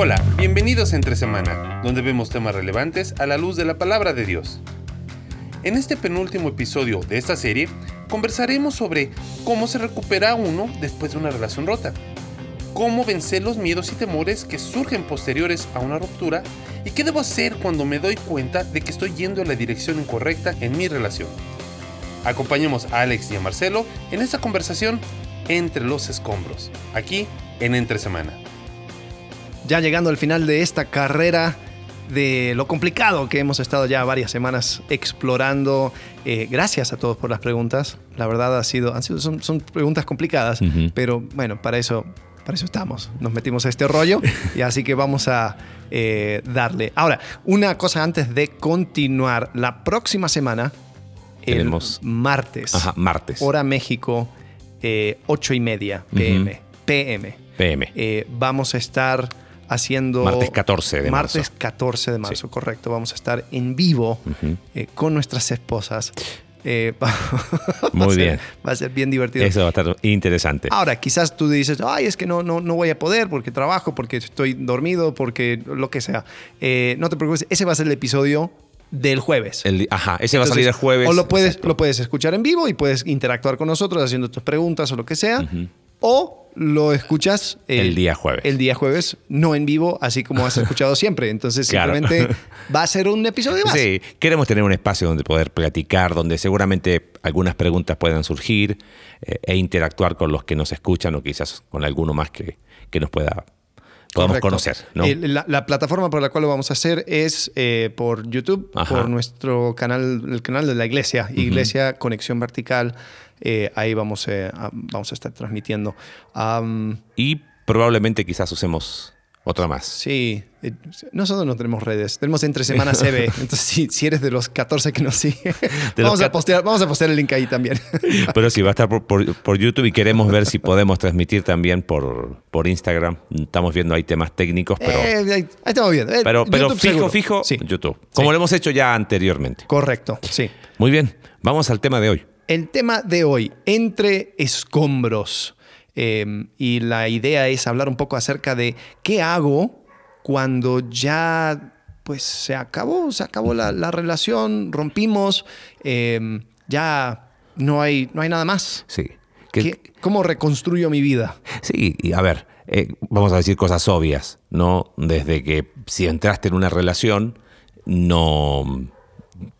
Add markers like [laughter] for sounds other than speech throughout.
Hola, bienvenidos a Entre Semana, donde vemos temas relevantes a la luz de la palabra de Dios. En este penúltimo episodio de esta serie, conversaremos sobre cómo se recupera uno después de una relación rota, cómo vencer los miedos y temores que surgen posteriores a una ruptura y qué debo hacer cuando me doy cuenta de que estoy yendo en la dirección incorrecta en mi relación. Acompañemos a Alex y a Marcelo en esta conversación entre los escombros, aquí en Entre Semana. Ya llegando al final de esta carrera de lo complicado que hemos estado ya varias semanas explorando. Eh, gracias a todos por las preguntas. La verdad ha sido, han sido son, son preguntas complicadas, pero bueno, para eso, para eso estamos. Nos metimos a este rollo y así que vamos a eh, darle. Ahora, una cosa antes de continuar. La próxima semana, Tenemos- martes, Ajá, martes. hora México, eh, 8 y media PM. PM. PM. Vamos a estar haciendo... Martes 14 de martes marzo. 14 de marzo, correcto. Vamos a estar en vivo eh, con nuestras esposas. Eh, va- [laughs] va a Muy ser- bien. Va a ser bien divertido. Eso va a estar interesante. Ahora, quizás tú dices, ay, es que no, no, no voy a poder porque trabajo, porque estoy dormido, porque lo que sea. Eh, no te preocupes, ese va a ser el episodio del jueves. El- ajá, ese va a salir el Entonces, jueves. O lo puedes, Exacto. lo puedes escuchar en vivo y puedes interactuar con nosotros haciendo tus preguntas o lo que sea. O lo escuchas eh, El día jueves. El día jueves, no en vivo, así como has escuchado [laughs] siempre. Entonces, Claro. simplemente [laughs] va a ser un episodio más. Sí, queremos tener un espacio donde poder platicar, donde seguramente algunas preguntas puedan surgir eh, e interactuar con los que nos escuchan o quizás con alguno más que, que nos pueda podamos conocer. la, la plataforma por la cual lo vamos a hacer es eh, por YouTube, Ajá. por nuestro canal, el canal de la iglesia, Iglesia Conexión Vertical. Eh, ahí vamos, eh, a, vamos a estar transmitiendo. Am, Y probablemente quizás usemos otra más. sí, eh, nosotros no tenemos redes, tenemos entre semanas [laughs] CB. Entonces, si, si eres de los 14 que nos siguen, vamos, a postear, vamos a postear el link ahí también. [laughs] Pero sí, va a estar por, por- por YouTube y queremos ver si podemos transmitir también por, por Instagram. Estamos viendo ahí temas técnicos, pero, Eh, ahí, estamos bien. Eh, pero, pero fijo, seguro. fijo, Sí, YouTube. Como Sí. lo hemos hecho ya anteriormente. correcto, sí. Muy bien, vamos al tema de hoy. El tema de hoy, entre escombros. Eh, y la idea es hablar un poco acerca de qué hago cuando ya pues se acabó, se acabó la, la relación, rompimos, eh, ya no hay, no hay nada más. Sí. Que- ¿Qué- ¿Cómo reconstruyo mi vida? Sí, y a ver, eh, vamos a decir cosas obvias, ¿no? Desde que si entraste en una relación, no.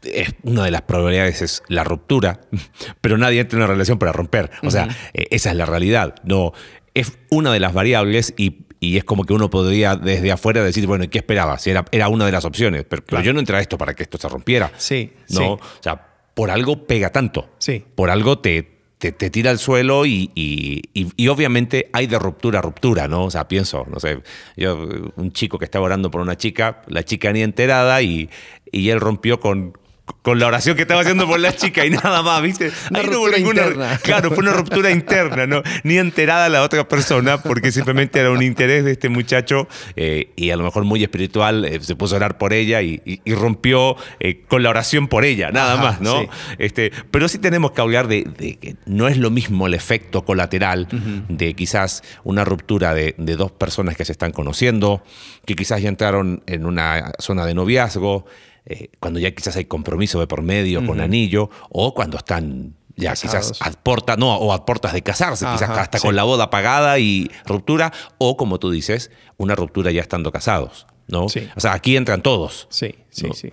Es, una de las probabilidades es la ruptura, [laughs] pero nadie entra en una relación para romper. O sea, eh, esa es la realidad. No, es una de las variables y, y es como que uno podría desde afuera decir, bueno, ¿y qué esperaba? Si era, era una de las opciones, pero, yo no entré a esto para que esto se rompiera. Sí, ¿no? sí. O sea, por algo pega tanto. Sí. Por algo te, te, te tira al suelo y, y- y- y obviamente hay de ruptura a ruptura, ¿no? O sea, pienso, no sé, yo, un chico que estaba orando por una chica, la chica ni enterada y, y él rompió con... Con la oración que estaba haciendo por la chica y nada más, ¿viste? Ahí no hubo ninguna- interna. Claro, fue una ruptura interna, ¿no? Ni enterada la otra persona, porque simplemente era un interés de este muchacho eh, y a lo mejor muy espiritual, eh, se puso a orar por ella y, y- y rompió eh, con la oración por ella, nada Ajá, más, ¿no? sí. Este, pero sí tenemos que hablar de, de que no es lo mismo el efecto colateral de quizás una ruptura de, de dos personas que se están conociendo, que quizás ya entraron en una zona de noviazgo, eh, cuando ya quizás hay compromiso de por medio con anillo, o cuando están ya Casados. quizás a puertas, no, o a de casarse, quizás hasta sí. con la boda pagada y ruptura, o como tú dices, una ruptura ya estando casados, ¿no? Sí. O sea, aquí entran todos. Sí, sí, No. sí.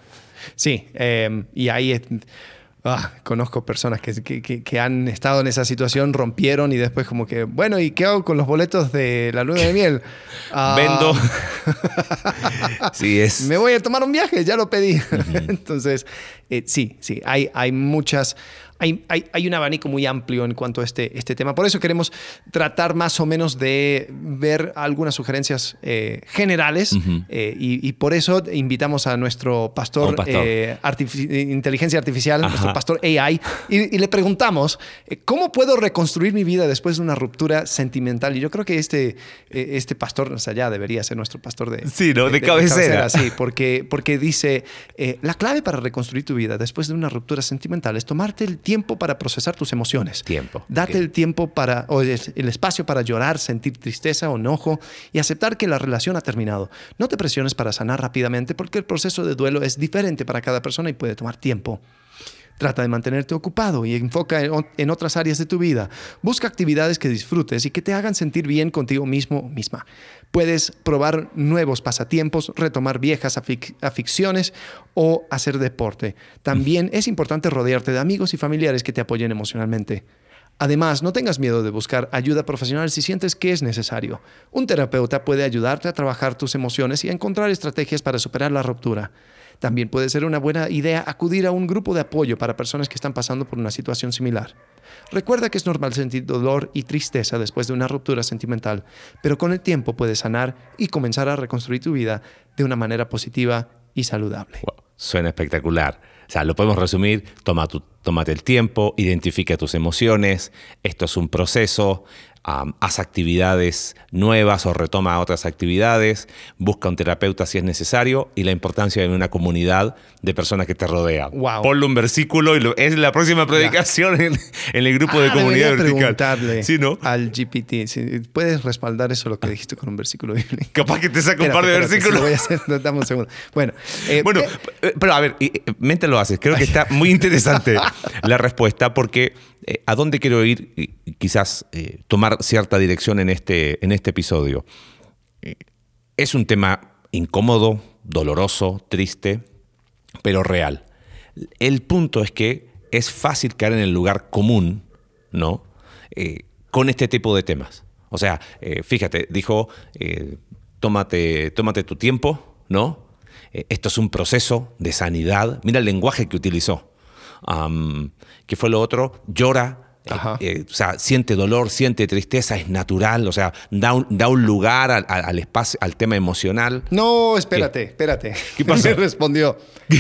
Sí, eh, y ahí es- ah, conozco personas que, que- que- han estado en esa situación, rompieron y después como que, bueno, ¿y qué hago con los boletos de la luna de miel? [laughs] Ah, Vendo. [laughs] sí, es. Me voy a tomar un viaje, ya lo pedí. [laughs] Entonces, eh, sí, sí, hay, hay muchas, hay, hay, hay un abanico muy amplio en cuanto a este, este tema. Por eso queremos tratar más o menos de ver algunas sugerencias eh, generales eh, y, y por eso invitamos a nuestro pastor, Un pastor. eh, artifici- inteligencia artificial, Ajá. nuestro pastor AI, y, y le preguntamos, eh, ¿cómo puedo reconstruir mi vida después de una ruptura sentimental? Y yo creo que este, eh, este pastor, o sea, ya debería ser nuestro pastor de, Sí, ¿no? De cabecera. sí, porque, porque dice, eh, la clave para reconstruir tu vida después de una ruptura sentimental es tomarte el, tiempo para procesar tus emociones. Tiempo, Date el tiempo para, o el, el espacio para llorar, sentir tristeza o enojo y aceptar que la relación ha terminado. No te presiones para sanar rápidamente porque el proceso de duelo es diferente para cada persona y puede tomar tiempo. Trata de mantenerte ocupado y enfoca en, otras áreas de tu vida. Busca actividades que disfrutes y que te hagan sentir bien contigo mismo misma. Puedes probar nuevos pasatiempos, retomar viejas afic- aficiones o hacer deporte. También es importante rodearte de amigos y familiares que te apoyen emocionalmente. Además, no tengas miedo de buscar ayuda profesional si sientes que es necesario. Un terapeuta puede ayudarte a trabajar tus emociones y a encontrar estrategias para superar la ruptura. También puede ser una buena idea acudir a un grupo de apoyo para personas que están pasando por una situación similar. Recuerda que es normal sentir dolor y tristeza después de una ruptura sentimental, pero con el tiempo puedes sanar y comenzar a reconstruir tu vida de una manera positiva y saludable. Suena espectacular. O sea, lo podemos resumir, toma tu, tómate el tiempo, identifica tus emociones, esto es un proceso, am, haz actividades nuevas o retoma otras actividades, busca un terapeuta si es necesario y la importancia de una comunidad de personas que te rodean. Wow. Ponle un versículo y lo- es la próxima predicación en, en el grupo de Ah, comunidad vertical. preguntarle Sí, ¿no? al GPT. si ¿Puedes respaldar eso lo que dijiste con un versículo bíblico? Capaz que te saca un par de espérate, versículos. sí, lo voy a hacer. Dame un segundo. Bueno, eh, Bueno, eh, eh, pero a ver, mente lo haces. Creo que está muy interesante [laughs] la respuesta porque eh, a dónde quiero ir, y quizás eh, tomar cierta dirección en este, en este episodio. Eh, Es un tema incómodo, doloroso, triste, pero real. El punto es que es fácil caer en el lugar común, ¿no? Con este tipo de temas. O sea, fíjate, dijo, tómate, tómate tu tiempo, ¿no? Esto es un proceso de sanidad. Mira el lenguaje que utilizó. Am, ¿Qué fue lo otro? Llora. eh, eh, o sea, siente dolor, siente tristeza, es natural, o sea, da un, da un lugar al, al- al espacio, al tema emocional. no, espérate, espérate. ¿Qué [laughs] pasó? Me respondió. [laughs] [laughs]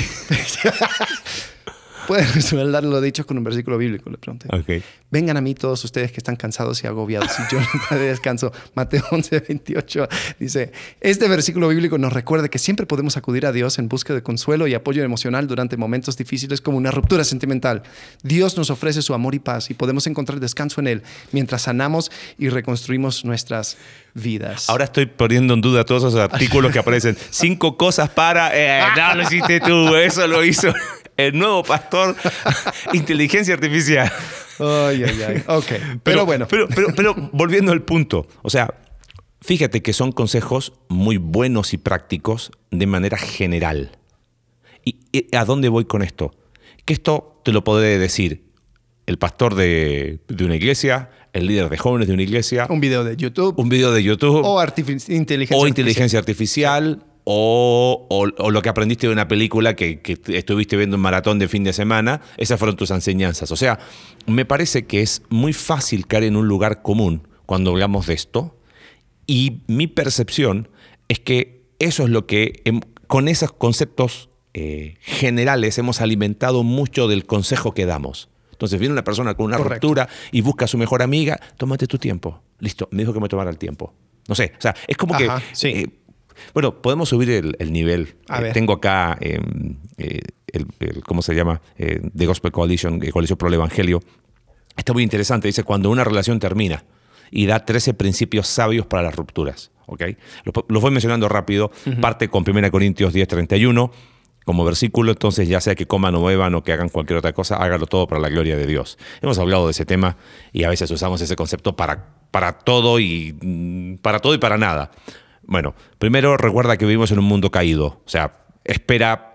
Puedes respaldar lo dicho con un versículo bíblico, le pregunté. Ok. Vengan a mí todos ustedes que están cansados y agobiados y yo [laughs] les daré descanso. Mateo 11, 28 dice, este versículo bíblico nos recuerda que siempre podemos acudir a Dios en busca de consuelo y apoyo emocional durante momentos difíciles como una ruptura sentimental. Dios nos ofrece su amor y paz y podemos encontrar descanso en Él mientras sanamos y reconstruimos nuestras vidas. Ahora estoy poniendo en duda todos esos artículos que aparecen. [laughs] Cinco cosas para. eh, no lo hiciste tú, eso lo hizo el nuevo pastor. [laughs] Inteligencia artificial. Ay, ay, ay. [laughs] Ok. Pero, bueno. Pero, pero, pero volviendo al punto. O sea, fíjate que son consejos muy buenos y prácticos de manera general. ¿Y y a dónde voy con esto? Que esto te lo podré decir el pastor de, de una iglesia, el líder de jóvenes de una iglesia, un video de YouTube un video de YouTube o artific- inteligencia o inteligencia artificial o, o- o lo que aprendiste de una película que, que estuviste viendo un maratón de fin de semana, esas fueron tus enseñanzas. O sea, me parece que es muy fácil caer en un lugar común cuando hablamos de esto y mi percepción es que eso es lo que con esos conceptos eh, generales hemos alimentado mucho del consejo que damos. Entonces viene una persona con una Correcto. ruptura y busca a su mejor amiga, tómate tu tiempo. Listo, me dijo que me tomara el tiempo. No sé, o sea, es como Ajá, que... sí. eh, bueno, podemos subir el, el nivel. A Eh, ver. tengo acá eh, eh, el, el- ¿cómo se llama? The Gospel Coalition, Coalición por el Evangelio. Está muy interesante. Dice, cuando una relación termina y da 13 principios sabios para las rupturas. ¿ok? Los, los voy mencionando rápido. Parte con 1 Corintios 10, 31 como versículo, entonces ya sea que coman o beban o que hagan cualquier otra cosa, hágalo todo para la gloria de Dios. Hemos hablado de ese tema y a veces usamos ese concepto para, para todo y mm, para todo y para nada. Bueno, primero recuerda que vivimos en un mundo caído, o sea, espera,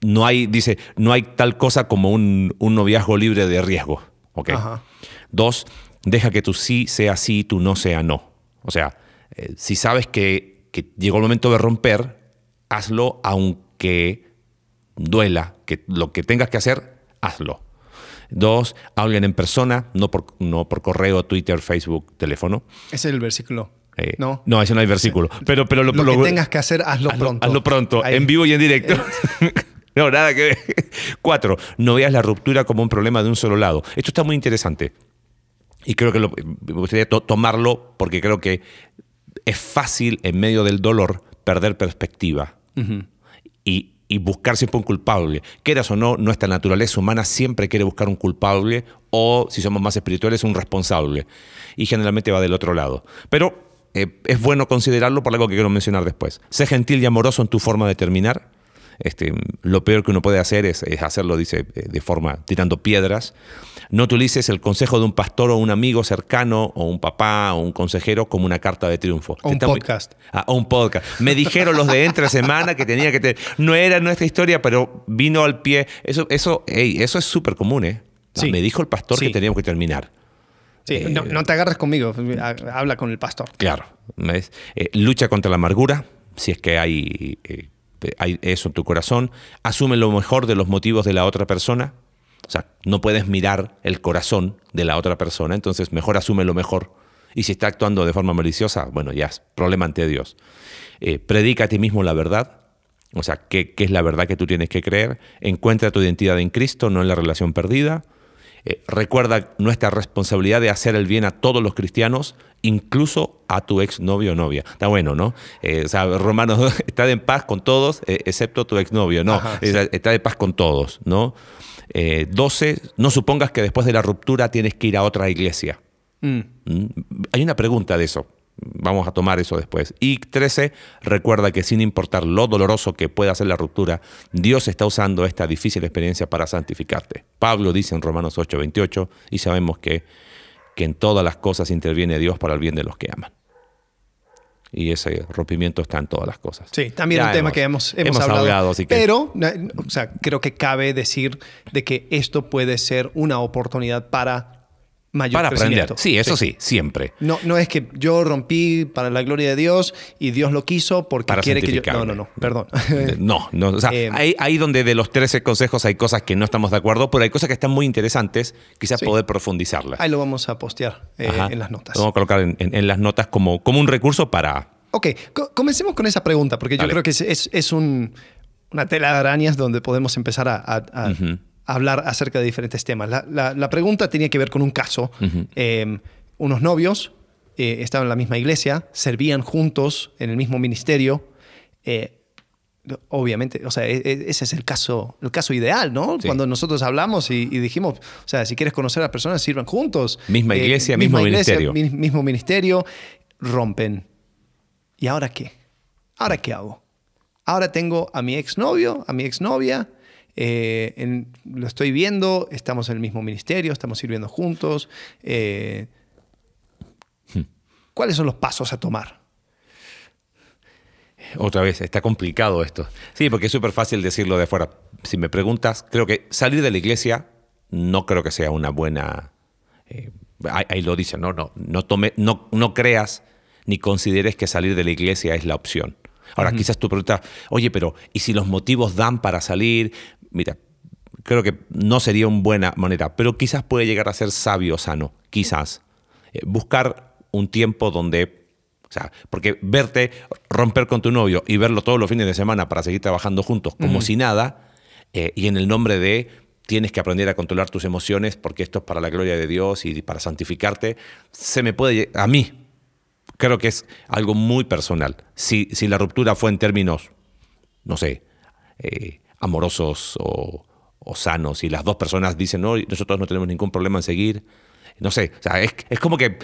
no hay, dice, no hay tal cosa como un, un noviazgo libre de riesgo, ¿ok? Ajá. Dos, deja que tu sí sea sí y tu no sea no. O sea, eh, si sabes que, que llegó el momento de romper, hazlo aunque duela, que lo que tengas que hacer, hazlo. Dos, hablen en persona, no por, no por correo, Twitter, Facebook, teléfono. Ese es el versículo. Eh, no. no, ese no hay versículo. Pero, pero lo, Lo, lo- que tengas que hacer, hazlo, hazlo, pronto. hazlo pronto, Ahí. en vivo y en directo. [laughs] [laughs] no, nada que ver. Cuatro, no veas la ruptura como un problema de un solo lado. Esto está muy interesante. Y creo que lo- me gustaría to- tomarlo porque creo que es fácil en medio del dolor perder perspectiva. y, y buscar siempre un culpable. Quieras o no, nuestra naturaleza humana siempre quiere buscar un culpable o, si somos más espirituales, un responsable. Y generalmente va del otro lado. Pero eh, es bueno considerarlo por algo que quiero mencionar después. Sé gentil y amoroso en tu forma de terminar. Este, lo peor que uno puede hacer es, es hacerlo, dice, eh, de forma tirando piedras. No utilices el consejo de un pastor o un amigo cercano o un papá o un consejero como una carta de triunfo. O un muy- podcast. Ah, o un podcast. Me dijeron los de entre semana que tenía que tener. No era nuestra historia, pero vino al pie. Eso, eso, ey, eso es súper común, ¿eh? Ah, Sí. Me dijo el pastor Sí. que teníamos que terminar. Sí, Eh, no, no te agarres conmigo, ha- habla con el pastor. Claro. ¿ves? Eh, lucha contra la amargura, si es que hay, eh, hay eso en tu corazón. Asume lo mejor de los motivos de la otra persona. O sea, no puedes mirar el corazón de la otra persona, entonces mejor asume lo mejor. Y si está actuando de forma maliciosa, bueno, ya es problema ante Dios. Eh, predica a ti mismo la verdad. O sea, ¿qué, qué es la verdad que tú tienes que creer? Encuentra tu identidad en Cristo, no en la relación perdida. Eh, recuerda nuestra responsabilidad de hacer el bien a todos los cristianos, incluso a tu exnovio o novia. Está bueno, ¿no? Eh, o sea, Romanos [laughs] está en paz con todos, eh, excepto tu exnovio. No, Ajá, está, está de paz con todos, ¿no? Eh, 12, no supongas que después de la ruptura tienes que ir a otra iglesia. Mm. ¿Mm? Hay una pregunta de eso. Vamos a tomar eso después. Y 13, recuerda que sin importar lo doloroso que pueda ser la ruptura, Dios está usando esta difícil experiencia para santificarte. Pablo dice en Romanos 8, 28, y sabemos que, que en todas las cosas interviene Dios para el bien de los que aman. Y ese rompimiento está en todas las cosas. Sí, también Ya un tema que hemos, hemos, hemos hablado. hablado, así que- Pero, na- o sea, creo que cabe decir de que esto puede ser una oportunidad para mayor para aprender. Sí, eso sí, siempre. No, no es que yo rompí para la gloria de Dios y Dios lo quiso porque Para quiere que yo. No, no, no, perdón. No, no, o sea, Eh, ahí, ahí donde de los 13 consejos hay cosas que no estamos de acuerdo, pero hay cosas que están muy interesantes, quizás Sí. poder profundizarlas. Ahí lo vamos a postear eh, en las notas. Lo vamos a colocar en, en- en las notas como, como un recurso para... Ok, co- comencemos con esa pregunta, porque yo creo que es, es- es un- una tela de arañas donde podemos empezar a, a- a Ujú. Hablar acerca de diferentes temas. La, la- la pregunta tenía que ver con un caso. Eh, unos novios eh, estaban en la misma iglesia, servían juntos en el mismo ministerio. Eh, obviamente, o sea, e- e- ese es el caso, el caso ideal, ¿no? Sí. Cuando nosotros hablamos y, y dijimos, o sea, si quieres conocer a personas, sirvan juntos. Eh, Misma iglesia, mismo ministerio. mi- mismo ministerio, rompen. ¿Y ahora qué? ¿Ahora qué hago? Ahora tengo a mi exnovio, a mi exnovia, eh, en- lo estoy viendo, estamos en el mismo ministerio, estamos sirviendo juntos. eh, ¿Cuáles son los pasos a tomar? Otra vez, está complicado esto. Sí, porque es súper fácil decirlo de afuera. Si me preguntas, creo que salir de la iglesia no creo que sea una buena... eh, ahí, ahí lo dicen, ¿no? No, no, tome, no, no creas ni consideres que salir de la iglesia es la opción. Ahora, quizás tú preguntas, oye, pero ¿y si los motivos dan para salir? Mira, creo que no sería una buena manera, pero quizás puede llegar a ser sabio, sano, quizás. Eh, buscar un tiempo donde, o sea, porque verte romper con tu novio y verlo todos los fines de semana para seguir trabajando juntos como si nada, eh, y en el nombre de tienes que aprender a controlar tus emociones porque esto es para la gloria de Dios y para santificarte, se me puede, a mí, creo que es algo muy personal. Si, si la ruptura fue en términos, no sé, eh, amorosos o, o sanos y las dos personas dicen, no, nosotros no tenemos ningún problema en seguir. No sé, o sea, es, es como que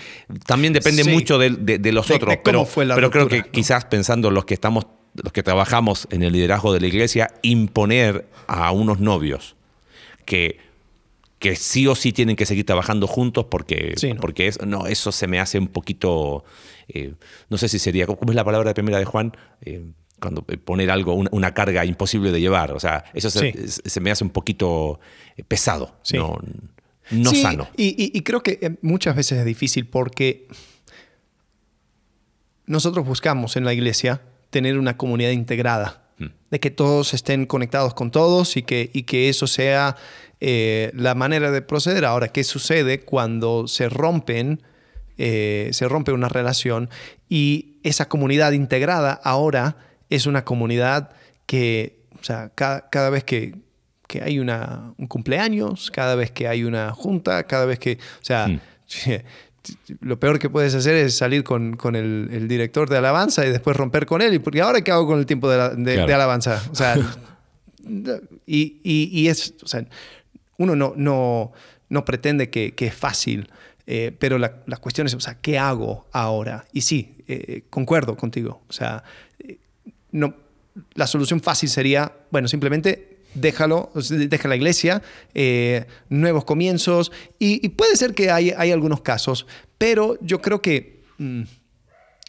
también depende Sí. mucho de, de- de los De- otros, pero, pero creo que ¿no? quizás pensando los que estamos, los que trabajamos en el liderazgo de la iglesia, imponer a unos novios que, que sí o sí tienen que seguir trabajando juntos porque, Sí, ¿no? porque es, no, eso se me hace un poquito, eh, no sé si sería, ¿cómo es la palabra de primera de Juan? Eh, cuando eh, poner algo, una, una carga imposible de llevar. O sea, eso se, Sí. se me hace un poquito eh, pesado, Sí. no, no Sí, sano. Y, y- y creo que eh, muchas veces es difícil porque nosotros buscamos en la iglesia tener una comunidad integrada, Mm. de que todos estén conectados con todos y que, y que eso sea eh, la manera de proceder. Ahora, ¿qué sucede cuando se rompen, eh, se rompe una relación y esa comunidad integrada ahora es una comunidad que, o sea, cada, cada vez que, que hay una, un cumpleaños, cada vez que hay una junta, cada vez que, o sea, Hmm. [laughs] lo peor que puedes hacer es salir con, con el, el director de alabanza y después romper con él. ¿Y porque ahora qué hago con el tiempo de, la- de- Claro. de alabanza? O sea, [laughs] Y, y- y es, o sea, uno no, no, no pretende que, que es fácil, eh, pero la, la cuestión es, o sea, ¿qué hago ahora? Y sí, eh, concuerdo contigo. O sea, no, la solución fácil sería, bueno, simplemente déjalo, deja la iglesia, eh, nuevos comienzos, y, y puede ser que hay, hay algunos casos, pero yo creo que mm,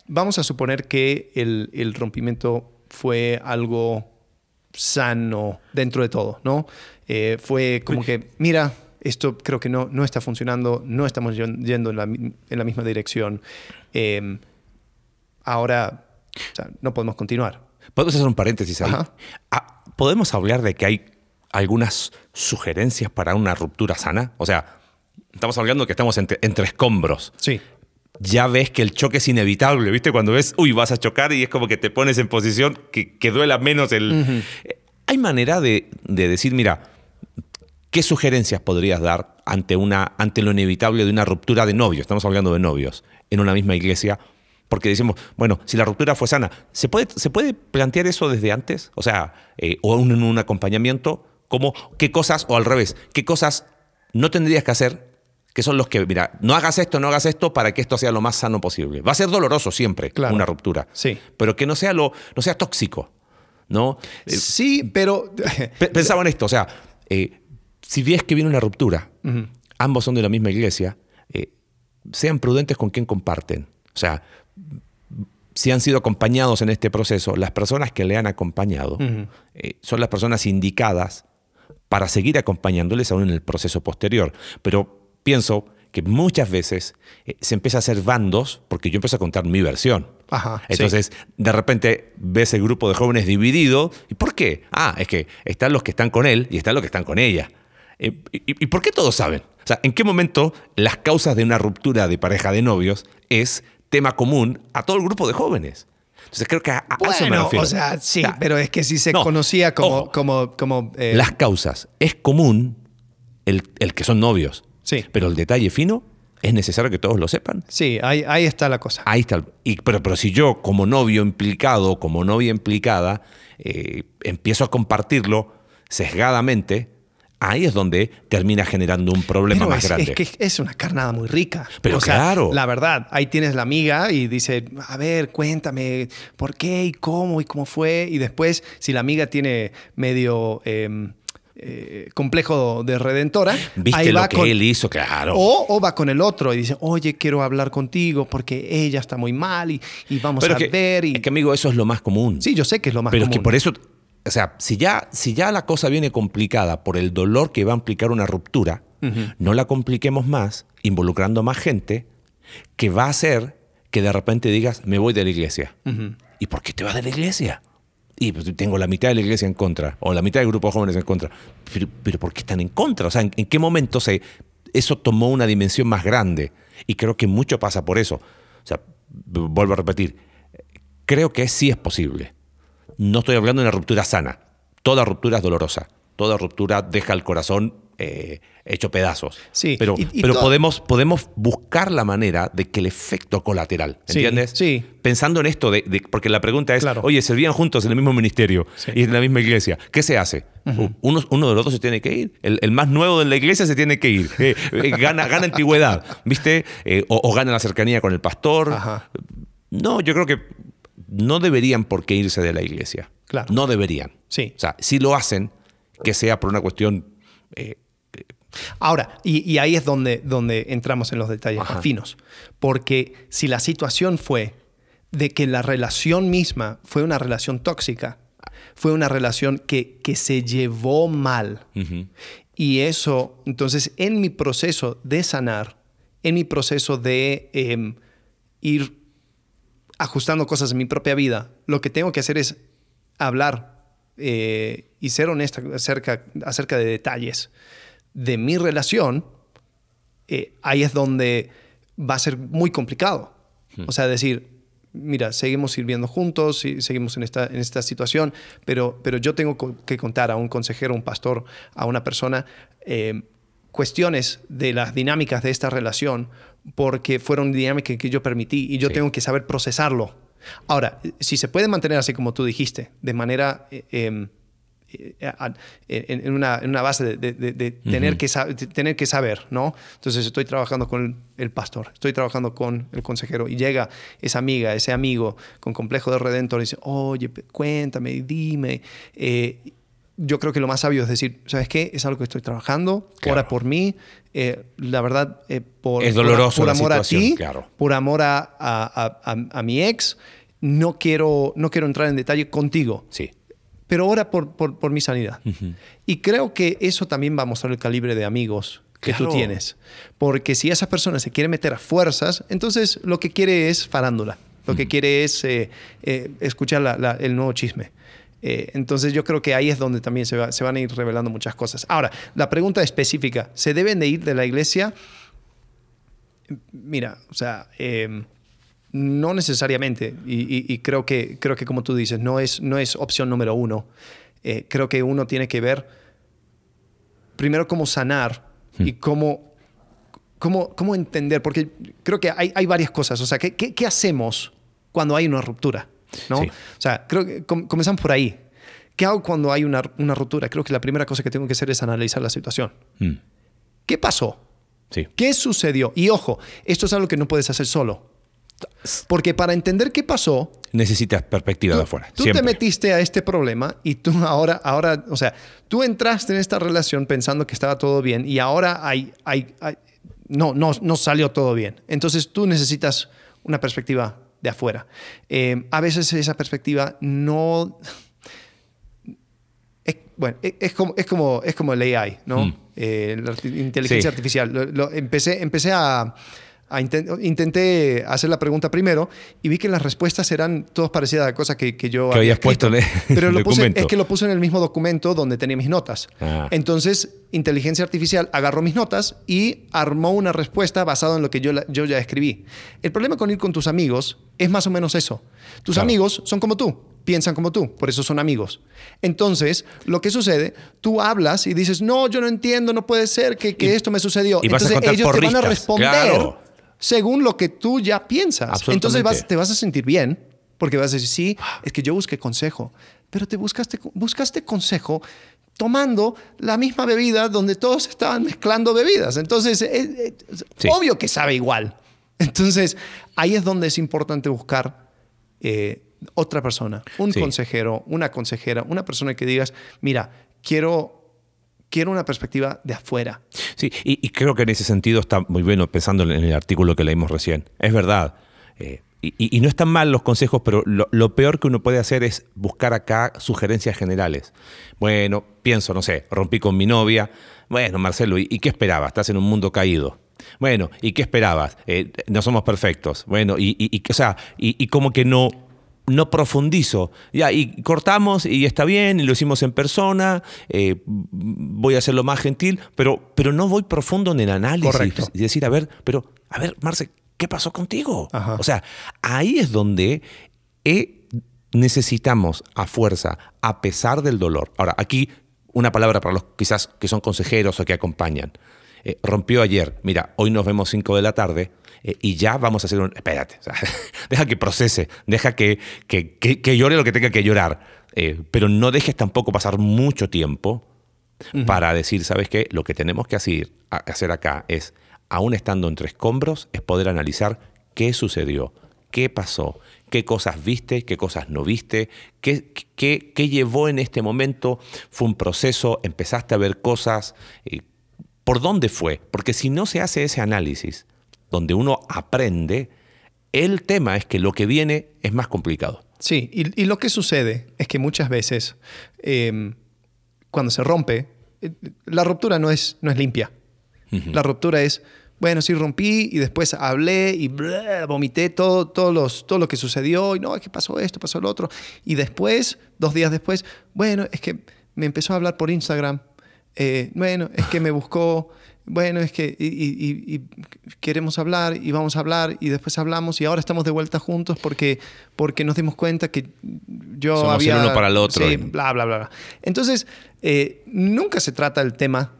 vamos a suponer que el, el rompimiento fue algo sano dentro de todo, ¿no? Eh, fue como que, mira, esto creo que no, no está funcionando, no estamos yen- yendo en la, en la misma dirección. Eh, ahora, o sea, no podemos continuar. ¿Podemos hacer un paréntesis ahí? Ah, ¿Podemos hablar de que hay algunas sugerencias para una ruptura sana? O sea, estamos hablando que estamos entre, entre escombros. Sí. Ya ves que el choque es inevitable, ¿viste? Cuando ves, uy, vas a chocar y es como que te pones en posición que, que duela menos el... Eh, ¿Hay manera de, de decir, mira, qué sugerencias podrías dar ante, una, ante lo inevitable de una ruptura de novios? Estamos hablando de novios en una misma iglesia. Porque decimos, bueno, si la ruptura fue sana, ¿se puede, ¿se puede plantear eso desde antes? O sea, eh, o en un acompañamiento, como qué cosas, o al revés, qué cosas no tendrías que hacer, que son los que, mira, no hagas esto, no hagas esto para que esto sea lo más sano posible. Va a ser doloroso siempre Claro. una ruptura, Sí. pero que no sea, lo, no sea tóxico, ¿no? Eh, Sí, pero... [laughs] Pe- Pensaba en esto, o sea, eh, si ves que viene una ruptura, ambos son de la misma iglesia, eh, sean prudentes con quien comparten. O sea, si han sido acompañados en este proceso, las personas que le han acompañado eh, son las personas indicadas para seguir acompañándoles aún en el proceso posterior. Pero pienso que muchas veces eh, se empieza a hacer bandos porque yo empiezo a contar mi versión. Ajá, sí. Entonces, de repente ves el grupo de jóvenes dividido. ¿Y por qué? Ah, es que están los que están con él y están los que están con ella. Eh, ¿Y, y por qué todos saben? O sea, ¿en qué momento las causas de una ruptura de pareja de novios es tema común a todo el grupo de jóvenes? Entonces creo que a, a eso me Bueno, refiero. o sea, sí, pero es que si se no, conocía como... ojo. como, como eh, las causas es común el, el que son novios. Sí. Pero el detalle fino es necesario que todos lo sepan. Sí, ahí, ahí está la cosa. Ahí está. y- pero, pero si yo, como novio implicado, como novia implicada, eh, empiezo a compartirlo sesgadamente, ahí es donde termina generando un problema Pero más es, grande. es que es una carnada muy rica. Pero O sea, claro. La verdad, ahí tienes la amiga y dice, a ver, cuéntame por qué y cómo y cómo fue. Y después, si la amiga tiene medio eh, eh, complejo de redentora, ¿Viste ahí lo que con- él hizo? Claro. O, o va con el otro y dice, oye, quiero hablar contigo porque ella está muy mal y, y vamos pero a que, ver. Y... es que, amigo, eso es lo más común. sí, yo sé que es lo más Pero es común. que por eso, o sea, si ya, si ya la cosa viene complicada por el dolor que va a implicar una ruptura, no la compliquemos más, involucrando más gente, que va a hacer que de repente digas, me voy de la iglesia. ¿Y por qué te vas de la iglesia? Y pues, tengo la mitad de la iglesia en contra, o la mitad del grupo de jóvenes en contra. Pero, pero ¿por qué están en contra? O sea, ¿en, en qué momento se, eso tomó una dimensión más grande? Y creo que mucho pasa por eso. O sea, vuelvo a repetir, creo que sí es posible. No estoy hablando de una ruptura sana. Toda ruptura es dolorosa. Toda ruptura deja el corazón eh, hecho pedazos. Sí, Pero, y- y pero to- podemos, podemos buscar la manera de que el efecto colateral, ¿entiendes? sí. Pensando en esto, de, de- porque la pregunta es, Claro. oye, servían juntos en el mismo ministerio Sí. y en la misma iglesia. ¿Qué se hace? uno, uno de los dos se tiene que ir. El, el más nuevo de la iglesia se tiene que ir. Eh, eh, gana, gana antigüedad, ¿viste? O, o gana la cercanía con el pastor. Ajá. No, yo creo que no deberían por qué irse de la iglesia. Claro. No deberían. Sí. O sea, si lo hacen, que sea por una cuestión. eh, Ahora, y, y ahí es donde, donde entramos en los detalles Ajá. más finos. Porque si la situación fue de que la relación misma fue una relación tóxica, fue una relación que, que se llevó mal, y eso, entonces, en mi proceso de sanar, en mi proceso de em, ir ajustando cosas en mi propia vida, lo que tengo que hacer es hablar eh, y ser honesta acerca, acerca de detalles de mi relación, eh, ahí es donde va a ser muy complicado. O sea, decir, mira, seguimos sirviendo juntos, y seguimos en esta, en esta situación, pero, pero yo tengo que contar a un consejero, a un pastor, a una persona, eh, cuestiones de las dinámicas de esta relación, porque fueron dinámicas que yo permití y yo Sí. tengo que saber procesarlo. Ahora, si se puede mantener así como tú dijiste, de manera eh, em, eh, en, una, base de, tener, que tener que saber, ¿no? Entonces estoy trabajando con el pastor, estoy trabajando con el consejero y llega esa amiga, ese amigo con complejo de redentor y dice, oye, cuéntame, dime. Eh, yo creo que lo más sabio es decir, ¿sabes qué? Es algo que estoy trabajando, ora por mí. Eh, la verdad, por, es doloroso por, amor a ti, por amor a, a, mi ex, no quiero, no quiero entrar en detalle contigo. Sí pero ora por, por, mi sanidad. Y creo que eso también va a mostrar el calibre de amigos que tú tienes. Porque si esa persona se quiere meter a fuerzas, entonces lo que quiere es farándula. Lo que quiere es eh, eh, escuchar el nuevo chisme. Eh, entonces yo creo que ahí es donde también se, se, van a ir revelando muchas cosas. Ahora, la pregunta específica, ¿se deben de ir de la iglesia? Mira, o sea, em, no necesariamente, y, creo, que, creo que como tú dices, no es, no es opción número uno. Eh, creo que uno tiene que ver primero cómo sanar y hmm. cómo, cómo, cómo, entender, porque creo que hay, hay varias cosas. O sea, ¿qué, qué, hacemos cuando hay una ruptura? ¿No? O sea, creo que comenzamos por ahí. ¿Qué hago cuando hay una, una, ruptura? Creo que la primera cosa que tengo que hacer es analizar la situación. Hmm. ¿Qué pasó? Sí. ¿Qué sucedió? Y ojo, esto es algo que no puedes hacer solo. Porque para entender qué pasó... Necesitas perspectiva de afuera. Tú te metiste a este problema y tú ahora, ahora, o sea, tú entraste en esta relación pensando que estaba todo bien y ahora hay, hay, no, no, no salió todo bien. Entonces tú necesitas una perspectiva de afuera. Eh, a veces esa perspectiva no... Es, bueno, es como, es, como, es como el AI, ¿no? Mm. Eh, la inteligencia artificial. empecé, empecé a intenté hacer la pregunta primero y vi que las respuestas eran todas parecidas a cosas que, que yo que había puesto en el Pero lo [laughs] puse, es que lo puse en el mismo documento donde tenía mis notas. Ah. Entonces, inteligencia artificial agarró mis notas y armó una respuesta basada en lo que yo, yo ya escribí. El problema con ir con tus amigos es más o menos eso. Tus amigos son como tú piensan como tú, por eso son amigos. Entonces, lo que sucede, tú hablas y dices, no, yo no entiendo, no puede ser que, que esto me sucedió. Entonces ellos te van a responder según lo que tú ya piensas. Entonces te vas a sentir bien porque vas a decir, sí, es que yo busqué consejo, pero te buscaste, buscaste consejo tomando la misma bebida donde todos estaban mezclando bebidas. Entonces, es, obvio que sabe igual. Entonces, ahí es donde es importante buscar eh, otra persona, un consejero, una consejera, una persona que digas, mira, quiero quiero una perspectiva de afuera. Sí, y, creo que en ese sentido está muy bueno pensando en el artículo que leímos recién. Es verdad. Eh, y, no están mal los consejos, pero lo, peor que uno puede hacer es buscar acá sugerencias generales. Bueno, pienso, no sé, rompí con mi novia. Bueno, Marcelo, ¿y, qué esperabas? Estás en un mundo caído. Bueno, ¿y qué esperabas? Eh, no somos perfectos. Bueno, y, y, o sea, y, como que no, no profundizo. Ya, y cortamos y está bien, y lo hicimos en persona, eh, voy a hacerlo más gentil, pero, pero no voy profundo en el análisis y decir, a ver, pero, a ver, Marce, ¿qué pasó contigo? O sea, ahí es donde necesitamos a fuerza, a pesar del dolor. Ahora, aquí una palabra para los quizás que son consejeros o que acompañan. Eh, rompió ayer, mira, hoy nos vemos 5 de la tarde, eh, y ya vamos a hacer un... Espérate, [laughs] deja que procese, deja que, que, llore lo que tenga que llorar, eh, pero no dejes tampoco pasar mucho tiempo para decir, ¿sabes qué? Lo que tenemos que hacer, hacer acá es, aún estando entre escombros, es poder analizar qué sucedió, qué pasó, qué cosas viste, qué cosas no viste, qué, qué, qué llevó en este momento, fue un proceso, empezaste a ver cosas, eh, ¿por dónde fue? Porque si no se hace ese análisis, donde uno aprende, el tema es que lo que viene es más complicado. Sí, y, lo que sucede es que muchas veces em, cuando se rompe, eh, la ruptura no es, no es limpia. La ruptura es, bueno, sí rompí y después hablé y vomité todo, todo, los, todo lo que sucedió y no, es que pasó esto, pasó lo otro. Y después, dos días después, bueno, es que me empezó a hablar por Instagram. Eh, bueno, es que me buscó bueno, es que y, queremos hablar y vamos a hablar y después hablamos y ahora estamos de vuelta juntos porque, porque nos dimos cuenta que yo Somos había... El uno para el otro. Sí, bla, bla, bla. Entonces, eh, nunca se trata el tema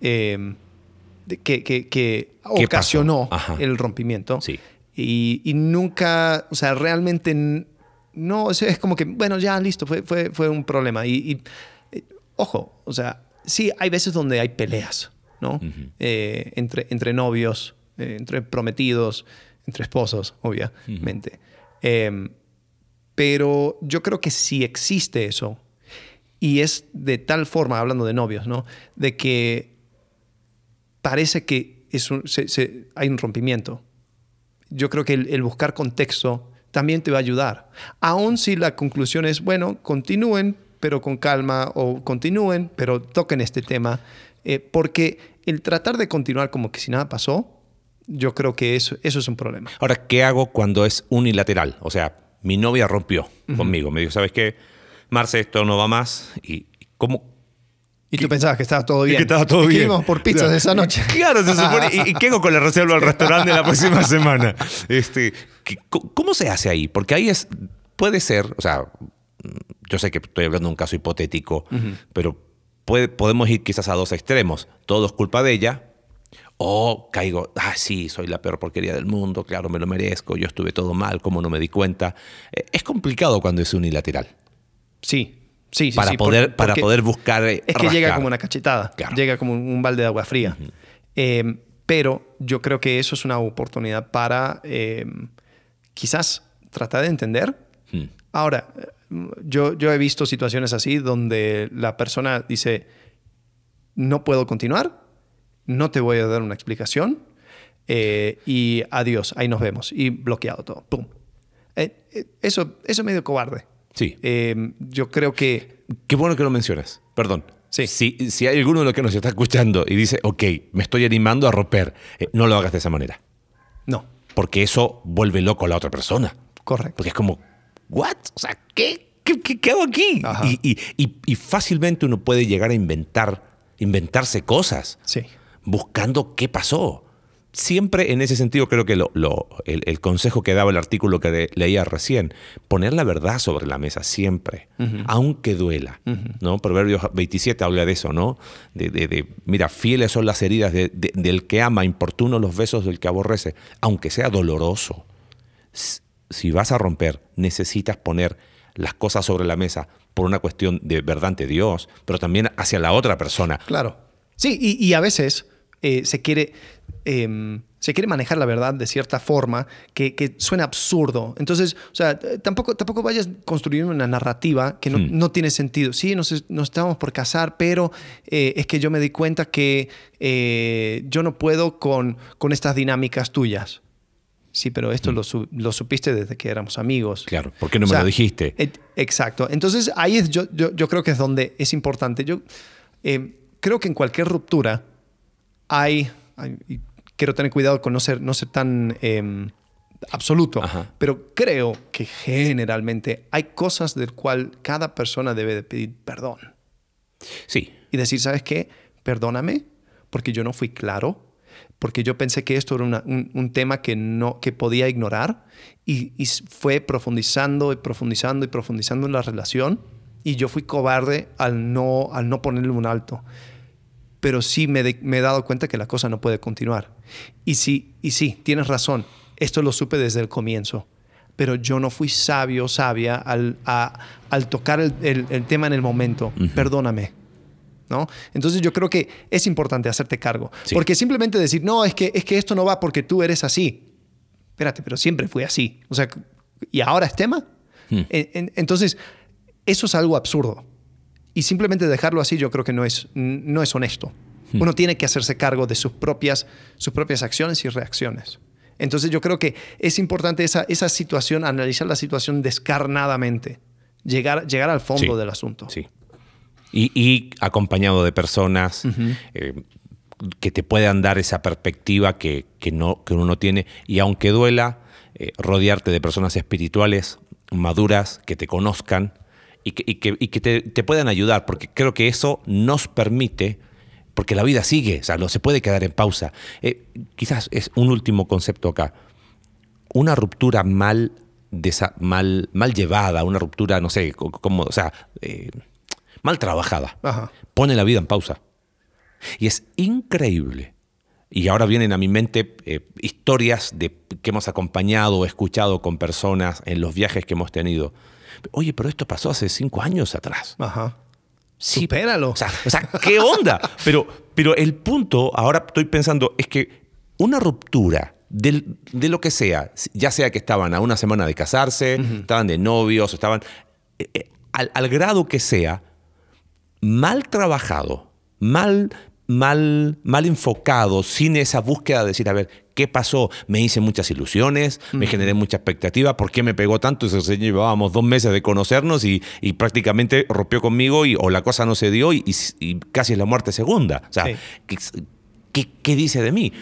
eh, que, que, ocasionó el rompimiento. Sí. Y, nunca, o sea, realmente no, es como que, bueno, ya listo, fue, fue, fue un problema. Y, ojo, o sea, sí, hay veces donde hay peleas, ¿no? Eh, entre, entre novios, eh, entre prometidos, entre esposos, obviamente. Em, pero yo creo que sí existe eso. Y es de tal forma, hablando de novios, ¿no? De que parece que es un- se- se- hay un rompimiento. Yo creo que el, el buscar contexto también te va a ayudar. Aun si la conclusión es, bueno, continúen, pero con calma, o continúen, pero toquen este tema. Eh, porque el tratar de continuar como que si nada pasó, yo creo que eso, eso es un problema. Ahora, ¿qué hago cuando es unilateral? O sea, mi novia rompió conmigo. Me dijo, ¿sabes qué? Marce, esto no va más. ¿Y cómo? Y tú pensabas que estaba todo bien. que estaba todo bien. por pizzas Claro. esa noche. [laughs] Claro, se supone. ¿Y, y qué hago con la reserva del restaurante la próxima semana? Este, ¿qué- co- ¿Cómo se hace ahí? Porque ahí es. Puede ser, o sea, yo sé que estoy hablando de un caso hipotético, pero puede- podemos ir quizás a dos extremos. Todo es culpa de ella. O caigo, ah, sí, soy la peor porquería del mundo, claro, me lo merezco, yo estuve todo mal, ¿cómo no me di cuenta? Eh, Es complicado cuando es unilateral. Sí, sí, sí. para, sí, poder, para poder buscar. eh, Es que llega como una cachetada, Claro. llega como un, balde de agua fría. Eh, pero yo creo que eso es una oportunidad para eh, quizás tratar de entender. Hmm. Ahora, yo, yo he visto situaciones así donde la persona dice, no puedo continuar, no te voy a dar una explicación eh, y adiós, ahí nos vemos. Y bloqueado todo. ¡Pum! Eh, eh, eso, eso es medio cobarde. Sí. Yo creo que Qué bueno que lo mencionas. Perdón. Sí. Si, si hay alguno de los que nos está escuchando y dice, ok, me estoy animando a romper, no lo hagas de esa manera. no, Porque eso vuelve loco a la otra persona. correcto. Porque es como, ¿what? O sea, ¿qué, qué, qué- qué hago aquí? Y, y- y- y fácilmente uno puede llegar a inventar, inventarse cosas Sí. buscando qué pasó. Siempre en ese sentido creo que lo- lo- el, el consejo que daba el artículo que le- leía recién, poner la verdad sobre la mesa siempre, aunque duela. ¿no? Proverbios 27 habla de eso, ¿no? De, de- de, mira, fieles son las heridas de- de- del que ama, importunos los besos del que aborrece, aunque sea doloroso. Si vas a romper, necesitas poner las cosas sobre la mesa por una cuestión de verdad ante Dios, pero también hacia la otra persona. Claro. Sí, y, y a veces eh, se, quiere, em, se quiere manejar la verdad de cierta forma que, que suena absurdo. Entonces, o sea, tampoco, tampoco vayas construyendo una narrativa que no, Hmm. no tiene sentido. Sí, nos, nos estábamos por casar, pero eh, es que yo me di cuenta que eh, yo no puedo con, con estas dinámicas tuyas. Sí, pero esto lo, su- lo supiste desde que éramos amigos. Claro, ¿por qué no O me sea, lo dijiste? et- exacto. Entonces ahí es, yo, yo, yo creo que es donde es importante. Yo eh, creo que en cualquier ruptura hay, hay- y quiero tener cuidado con no ser, no ser tan em, absoluto, Ajá. pero creo que generalmente hay cosas del cual cada persona debe de pedir perdón Sí, y decir, ¿sabes qué? Perdóname porque yo no fui claro, porque yo pensé que esto era una- un, un tema que, no, que podía ignorar y, y fue profundizando y profundizando y profundizando en la relación y yo fui cobarde al no, al no ponerle un alto. Pero sí me, de- me he dado cuenta que la cosa no puede continuar. Y sí, y sí, tienes razón, esto lo supe desde el comienzo pero yo no fui sabio, sabia al, a- al tocar el, el- el tema en el momento. Perdóname. ¿No? Entonces yo creo que es importante hacerte cargo. Sí. Porque simplemente decir, no, es que, es que esto no va porque tú eres así. Espérate, pero siempre fui así. O sea, ¿y ahora es tema? Hmm. En- en- entonces, eso es algo absurdo. Y simplemente dejarlo así yo creo que no es, no es honesto. Hmm. Uno tiene que hacerse cargo de sus propias, sus propias acciones y reacciones. Entonces yo creo que es importante esa, esa situación, analizar la situación descarnadamente, llegar, llegar al fondo Sí. del asunto. sí. Y, y acompañado de personas eh, que te puedan dar esa perspectiva que, que no, que uno no tiene. Y aunque duela, eh, rodearte de personas espirituales, maduras, que te conozcan y que, y que- y que te, te puedan ayudar, porque creo que eso nos permite, porque la vida sigue, o sea, no se puede quedar en pausa. Eh, quizás es un último concepto acá. una ruptura mal, desa- mal, mal llevada, una ruptura, no sé, co- como, o sea, eh, mal trabajada, Ajá. pone la vida en pausa. Y es increíble. Y ahora vienen a mi mente eh, historias de, que hemos acompañado o escuchado con personas en los viajes que hemos tenido. Oye, pero esto pasó hace cinco años atrás. Ajá. Sí, Supéralo. O sea, o sea, ¿qué onda? Pero, pero el punto, ahora estoy pensando, es que una ruptura del- de lo que sea, ya sea que estaban a una semana de casarse, estaban de novios, estaban. eh, eh, al, al grado que sea, mal trabajado, mal, mal, mal enfocado, sin esa búsqueda de decir, a ver, ¿qué pasó? Me hice muchas ilusiones, me generé mucha expectativa, ¿por qué me pegó tanto? Señor llevábamos dos meses de conocernos y, y prácticamente rompió conmigo y, o la cosa no se dio y, y- y casi es la muerte segunda. O sea, Sí. ¿qué, qué- qué dice de mí?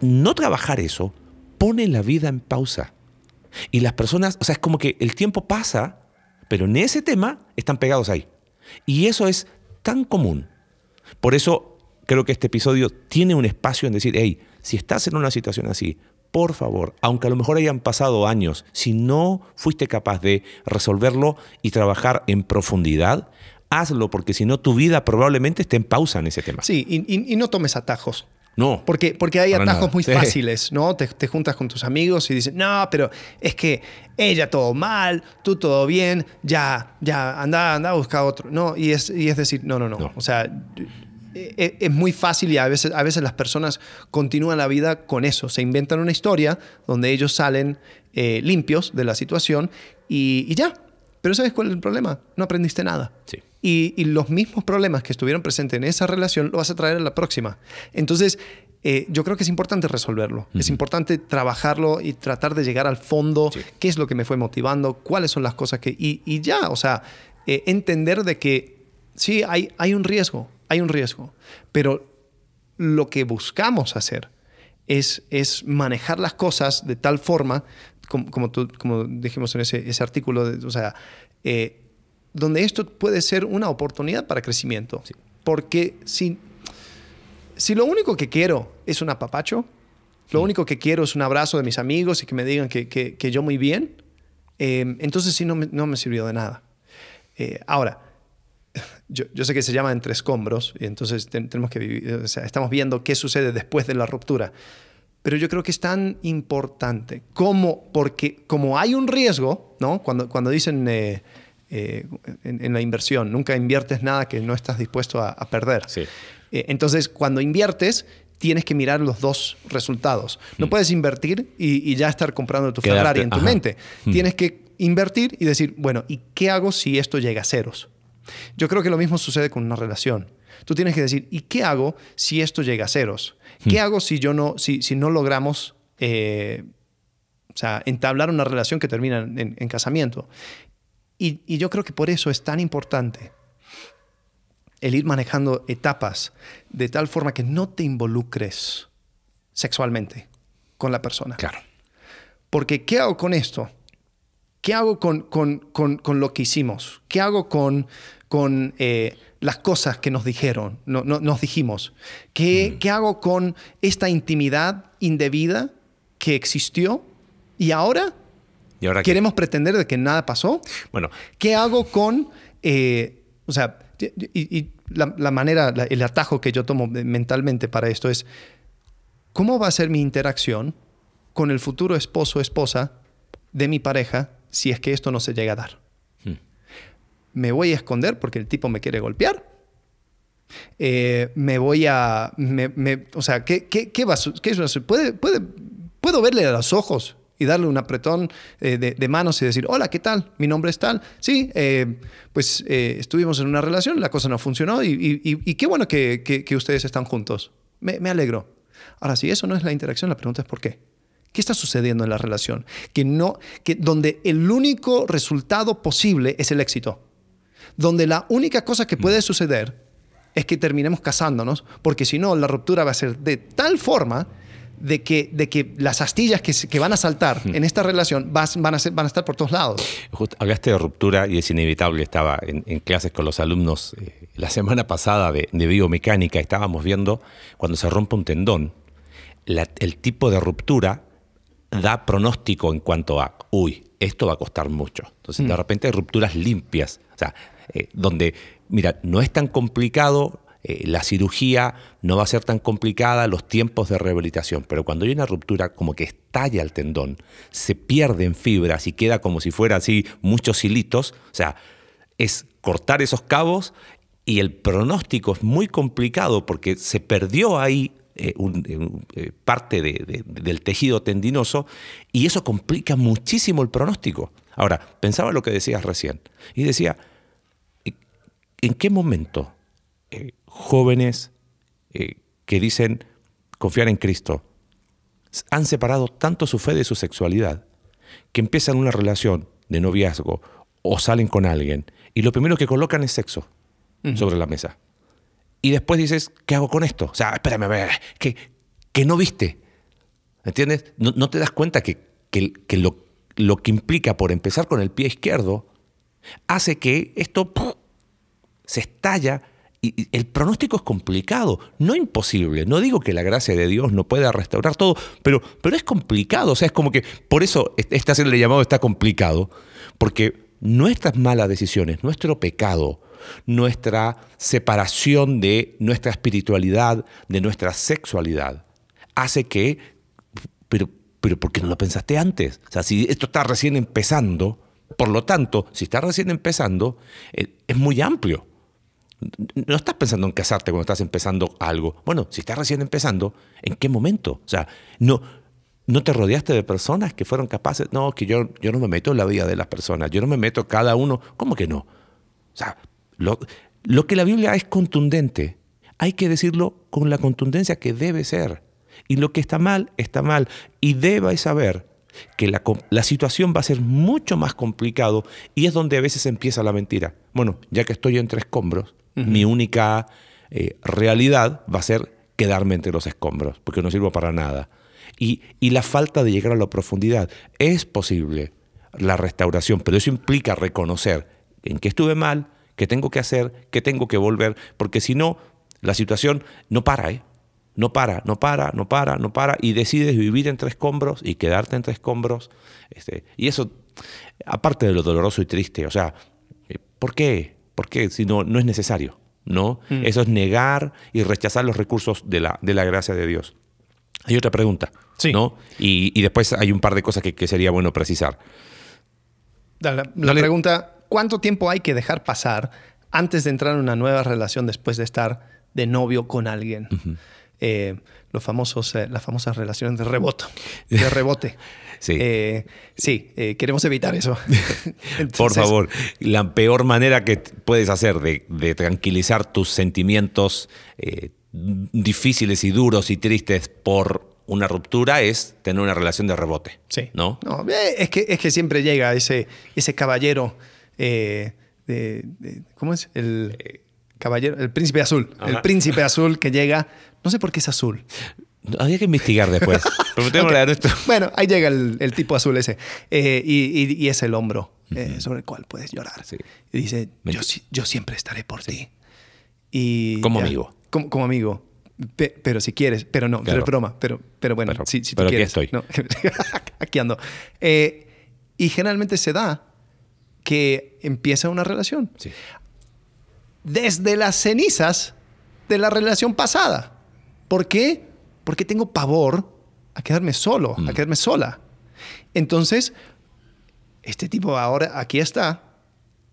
No trabajar eso pone la vida en pausa. Y las personas, o sea, es como que el tiempo pasa, pero en ese tema están pegados ahí. Y eso es tan común. Por eso creo que este episodio tiene un espacio en decir, hey, si estás en una situación así, por favor, aunque a lo mejor hayan pasado años, si no fuiste capaz de resolverlo y trabajar en profundidad, hazlo, porque si no, tu vida probablemente esté en pausa en ese tema. Sí, y, y- y no tomes atajos. No. Porque, porque hay atajos nada. muy Sí. fáciles, ¿no? Te, te juntas con tus amigos y dices, no, pero es que ella todo mal, tú todo bien, ya, ya, anda, anda a buscar otro. No, y es, y es decir, no, no, no. No. O sea, e- es muy fácil y a veces, a veces las personas continúan la vida con eso. Se inventan una historia donde ellos salen eh, limpios de la situación y, y ya. Pero ¿sabes cuál es el problema? No aprendiste nada. Sí. Y, y los mismos problemas que estuvieron presentes en esa relación lo vas a traer a la próxima. Entonces, eh, yo creo que es importante resolverlo. Es importante trabajarlo y tratar de llegar al fondo. Sí. ¿Qué es lo que me fue motivando? ¿Cuáles son las cosas que... Y, y ya, o sea, eh, entender de que sí, hay, hay un riesgo, hay un riesgo. Pero lo que buscamos hacer es, es manejar las cosas de tal forma, como, como, tú- como dijimos en ese, ese artículo, de- o sea, eh, donde esto puede ser una oportunidad para crecimiento. Porque si, si lo único que quiero es un apapacho, lo único que quiero es un abrazo de mis amigos y que me digan que, que- que yo muy bien, eh, entonces sí no me, no me sirvió de nada. Eh, ahora, [laughs] yo, yo sé que se llama entre escombros y entonces ten- tenemos que vivir, o sea, estamos viendo qué sucede después de la ruptura. Pero yo creo que es tan importante como, porque como hay un riesgo, ¿no? Cuando, cuando dicen eh, eh, en, en la inversión, nunca inviertes nada que no estás dispuesto a, a perder. Sí. Eh, entonces, cuando inviertes, tienes que mirar los dos resultados. No puedes invertir y, y ya estar comprando tu Mm. Quedarte, Ferrari en tu ajá. mente. Mm. Tienes que invertir y decir, bueno, ¿y qué hago si esto llega a ceros? Yo creo que lo mismo sucede con una relación. Tú tienes que decir, ¿y qué hago si esto llega a ceros? ¿Qué hago si yo no, si, si no logramos eh, o sea, entablar una relación que termina en, en casamiento? Y, y yo creo que por eso es tan importante el ir manejando etapas de tal forma que no te involucres sexualmente con la persona. Claro. Porque ¿qué hago con esto? ¿Qué hago con, con- con- con lo que hicimos? ¿Qué hago con, con eh, las cosas que nos dijeron, no, no- nos dijimos? ¿Qué, ¿Qué hago con esta intimidad indebida que existió y ahora Y ahora queremos pretender de que nada pasó? Bueno, ¿Qué hago con, eh, o sea, y, y la, la manera, la- el atajo que yo tomo mentalmente para esto es, ¿cómo va a ser mi interacción con el futuro esposo o esposa de mi pareja si es que esto no se llega a dar? Hmm. ¿Me voy a esconder porque el tipo me quiere golpear? Eh, me voy a... me- me- o sea, ¿qué, qué, qué va a puede, ¿Puedo verle a los ojos y darle un apretón eh, de, manos y decir, hola, ¿qué tal? Mi nombre es tal. Sí, eh, pues eh, estuvimos en una relación, la cosa no funcionó y, qué bueno que ustedes están juntos. Me, me alegro. Ahora, si eso no es la interacción, la pregunta es ¿por qué? ¿Qué está sucediendo en la relación? Que no, que donde el único resultado posible es el éxito. Donde la única cosa que puede suceder es que terminemos casándonos, porque si no, la ruptura va a ser de tal forma de que, de que las astillas que, van a saltar en esta relación vas- van, a ser- van a estar por todos lados. Justo hablaste de ruptura y es inevitable. Estaba en, en clases con los alumnos eh, la semana pasada de, de biomecánica. Estábamos viendo cuando se rompe un tendón, la- el tipo de ruptura da pronóstico en cuanto a, uy, esto va a costar mucho. Entonces, de repente hay rupturas limpias. O sea, eh, donde, mira, no es tan complicado, eh, la cirugía no va a ser tan complicada, los tiempos de rehabilitación, pero cuando hay una ruptura como que estalla el tendón, se pierden fibras y queda como si fuera así muchos hilitos, o sea, es cortar esos cabos y el pronóstico es muy complicado porque se perdió ahí eh, un- eh, parte de- de- del tejido tendinoso y eso complica muchísimo el pronóstico. Ahora, pensaba lo que decías recién y decía, ¿en qué momento jóvenes eh, que dicen confiar en Cristo han separado tanto su fe de su sexualidad que empiezan una relación de noviazgo o salen con alguien y lo primero que colocan es sexo sobre la mesa? Y después dices, ¿qué hago con esto? O sea, espérame, a ver, que, que no viste. ¿Entiendes? No, no te das cuenta que, que- que lo, lo que implica por empezar con el pie izquierdo hace que esto se estalla el pronóstico es complicado, no imposible. No digo que la gracia de Dios no pueda restaurar todo, pero, pero es complicado. O sea, es como que por eso este hacerle llamado está complicado, porque nuestras malas decisiones, nuestro pecado, nuestra separación de nuestra espiritualidad, de nuestra sexualidad, hace que, pero, pero ¿por qué no lo pensaste antes? O sea, si esto está recién empezando, por lo tanto, si está recién empezando, eh, es muy amplio. No estás pensando en casarte cuando estás empezando algo. Bueno, si estás recién empezando, ¿en qué momento? O sea, no, no te rodeaste de personas que fueron capaces. No, que yo, yo no me meto en la vida de las personas. Yo no me meto cada uno. ¿Cómo que no? O sea, lo, lo que la Biblia es contundente, hay que decirlo con la contundencia que debe ser. Y lo que está mal, está mal. Y debes saber que la, la situación va a ser mucho más complicado y es donde a veces empieza la mentira. Bueno, ya que estoy entre escombros, mi única eh, realidad va a ser quedarme entre los escombros, porque no sirvo para nada. Y, y la falta de llegar a la profundidad. Es posible la restauración, pero eso implica reconocer en qué estuve mal, qué tengo que hacer, qué tengo que volver, porque si no, la situación no para, ¿eh? No para, no para, no para, no para, y decides vivir entre escombros y quedarte entre escombros. Este, y eso, aparte de lo doloroso y triste, o sea, eh, ¿por qué? ¿Por qué? Si no, no es necesario, ¿no? Eso es negar y rechazar los recursos de la, de la gracia de Dios. Hay otra pregunta, Sí. ¿no? Y, y después hay un par de cosas que, que sería bueno precisar. La, la pregunta, ¿cuánto tiempo hay que dejar pasar antes de entrar en una nueva relación después de estar de novio con alguien? Eh, los famosos, eh, las famosas relaciones de rebote. De rebote. [laughs] Sí. Eh, sí, eh, queremos evitar eso. [laughs] Por favor, la peor manera que puedes hacer de, de tranquilizar tus sentimientos eh, difíciles y duros y tristes por una ruptura es tener una relación de rebote. Sí. ¿No? eh, es, que, es que siempre llega ese, ese caballero de, de- ¿Cómo es? El caballero, el príncipe azul. El príncipe azul que llega. No sé por qué es azul. Había que investigar después. [laughs] Prometémosle a nuestro- Bueno, ahí llega el, el tipo azul ese. Eh, y, y- y es el hombro eh, sobre el cual puedes llorar. Sí. Y dice, yo, yo siempre estaré por ti. Y Como ya, amigo. Como, como amigo. Pe- pero si quieres, pero no, pero Claro. es broma. Pero, pero bueno, Pero- si, si tú pero aquí estoy. No, [laughs] aquí ando. Eh, y generalmente se da que empieza una relación Sí. desde las cenizas de la relación pasada. ¿Por qué? Porque tengo pavor a quedarme solo, Mm. a quedarme sola. Entonces, este tipo ahora aquí está.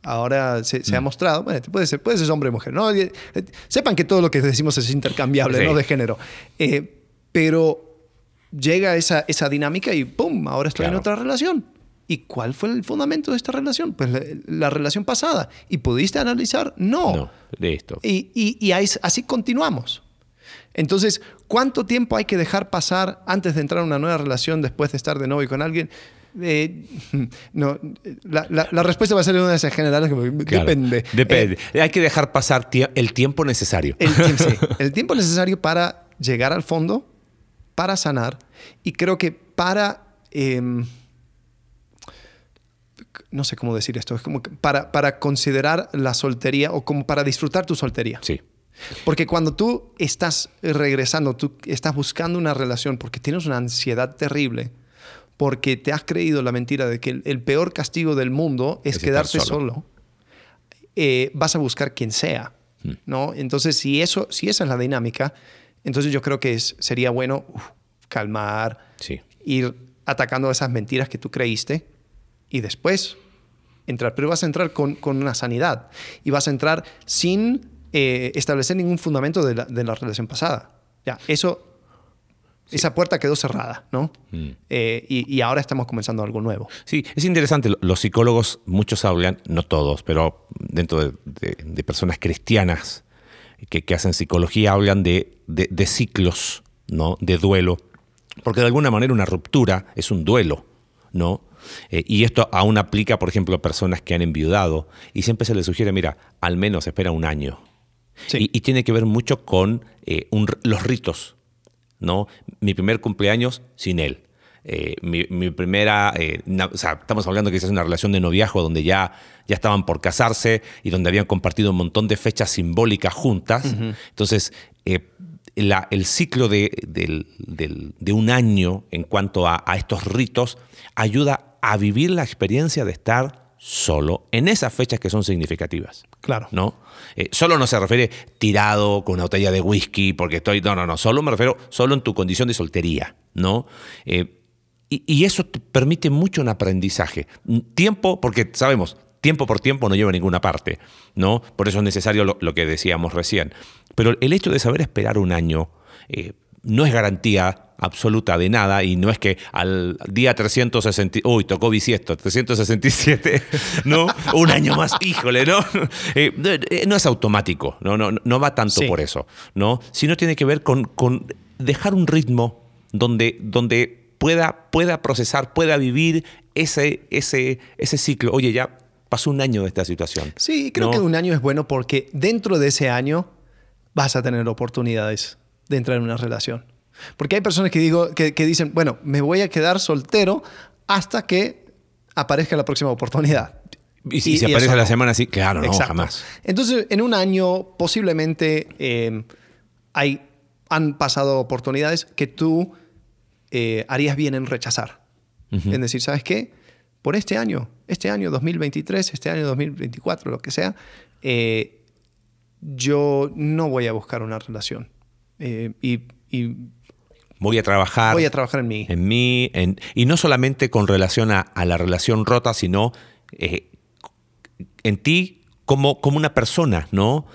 Ahora se, Mm. se ha mostrado, bueno, puede ser, puede ser hombre o mujer, ¿no? Eh, Sepan que todo lo que decimos es intercambiable, Sí. no de género. Eh, pero llega esa, esa dinámica y ¡pum! Ahora estoy en Claro. otra relación. ¿Y cuál fue el fundamento de esta relación? Pues la, la relación pasada. ¿Y pudiste analizar? No. No, listo. Y, y- y así continuamos. Entonces, ¿cuánto tiempo hay que dejar pasar antes de entrar en una nueva relación después de estar de novio con alguien? Eh, [laughs] no, la, la- la respuesta va a ser una de esas generales que Claro. depende. Depende. Eh, Hay que dejar pasar tie- el tiempo necesario. el, tiempo, sí, [laughs] el tiempo necesario para llegar al fondo, para sanar y creo que para... em, no sé cómo decir esto, es como para, para considerar la soltería o como para disfrutar tu soltería. Sí. Porque cuando tú estás regresando, tú estás buscando una relación porque tienes una ansiedad terrible, porque te has creído la mentira de que el, el peor castigo del mundo es, Es quedarte solo. solo, eh, vas a buscar quien sea, Hmm. ¿no? Entonces, si, eso, si esa es la dinámica, entonces yo creo que es- sería bueno uf, calmar, Sí. ir atacando esas mentiras que tú creíste y después entrar. Pero vas a entrar con, con una sanidad y vas a entrar sin eh, establecer ningún fundamento de la, de la relación pasada. Ya, eso, esa puerta quedó cerrada, ¿no? Mm. Eh, y, y ahora estamos comenzando algo nuevo. Sí, es interesante. Los psicólogos, muchos hablan, no todos, pero dentro de, de- de personas cristianas que, que hacen psicología, hablan de, de- de ciclos, ¿no? De duelo. Porque de alguna manera una ruptura es un duelo, ¿no? Eh, y esto aún aplica, por ejemplo, a personas que han enviudado. Y siempre se les sugiere, mira, al menos espera un año. Sí. Y, y tiene que ver mucho con eh, un los ritos, ¿no? Mi primer cumpleaños sin él. Eh, mi, mi primera, eh, na- o sea, estamos hablando que es una relación de noviazgo donde ya, ya estaban por casarse y donde habían compartido un montón de fechas simbólicas juntas. Entonces, eh, la- el ciclo de, de un año en cuanto a, a estos ritos ayuda a vivir la experiencia de estar solo en esas fechas que son significativas. Claro. ¿no? Eh, solo no se refiere tirado con una botella de whisky porque estoy. No, no, no. Solo me refiero solo en tu condición de soltería, ¿no? Eh, y, y eso te permite mucho un aprendizaje. Un Tiempo, porque sabemos, tiempo por tiempo no lleva a ninguna parte, ¿no? Por eso es necesario lo, lo que decíamos recién. Pero el hecho de saber esperar un año eh, no es garantía absoluta de nada y no es que al día 360, uy, tocó bisiesto, 367, [laughs] ¿no? Un año más, híjole, ¿no? [laughs] Eh, eh, no es automático, no, no, no va tanto Sí. por eso, ¿no? Sino tiene que ver con, con dejar un ritmo donde, donde pueda, pueda procesar, pueda vivir ese, ese, ese ciclo. Oye, ya pasó un año de esta situación. Sí, creo ¿no? que un año es bueno porque dentro de ese año vas a tener oportunidades de entrar en una relación. Porque hay personas que, digo, que, que dicen, bueno, me voy a quedar soltero hasta que aparezca la próxima oportunidad. Y si Y- se y aparece a la no. semana así, claro, no, Exacto. jamás. Entonces, en un año posiblemente eh, hay, han pasado oportunidades que tú eh, harías bien en rechazar. En decir, ¿sabes qué? Por este año, este año 2023, este año 2024, lo que sea, eh, yo no voy a buscar una relación. Eh, y, y Voy a trabajar. voy a trabajar en mí. en mí, en- y no solamente con relación a, a la relación rota, sino eh, en ti como, como una persona, ¿no?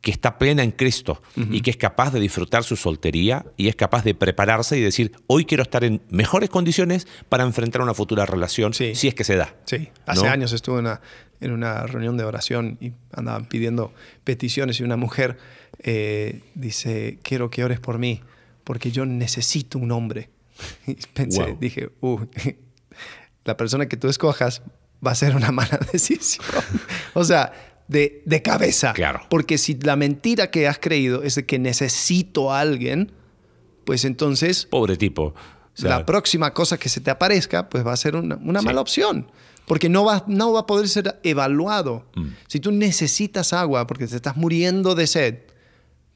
Que está plena en Cristo y que es capaz de disfrutar su soltería y es capaz de prepararse y decir, hoy quiero estar en mejores condiciones para enfrentar una futura relación, Sí. si es que se da. Sí, hace ¿no? años estuve en una, en una reunión de oración y andaban pidiendo peticiones y una mujer eh, dice, quiero que ores por mí porque yo necesito un hombre. [laughs] Y pensé, Wow. dije, "Uh, [laughs] la persona que tú escojas va a ser una mala [laughs] decisión. o sea, de, de cabeza. Claro. Porque si la mentira que has creído es de que necesito a alguien, pues entonces Pobre tipo. O sea, la próxima cosa que se te aparezca, pues va a ser una, una Sí. mala opción. Porque no va, no va a poder ser evaluado. Mm. Si tú necesitas agua porque te estás muriendo de sed,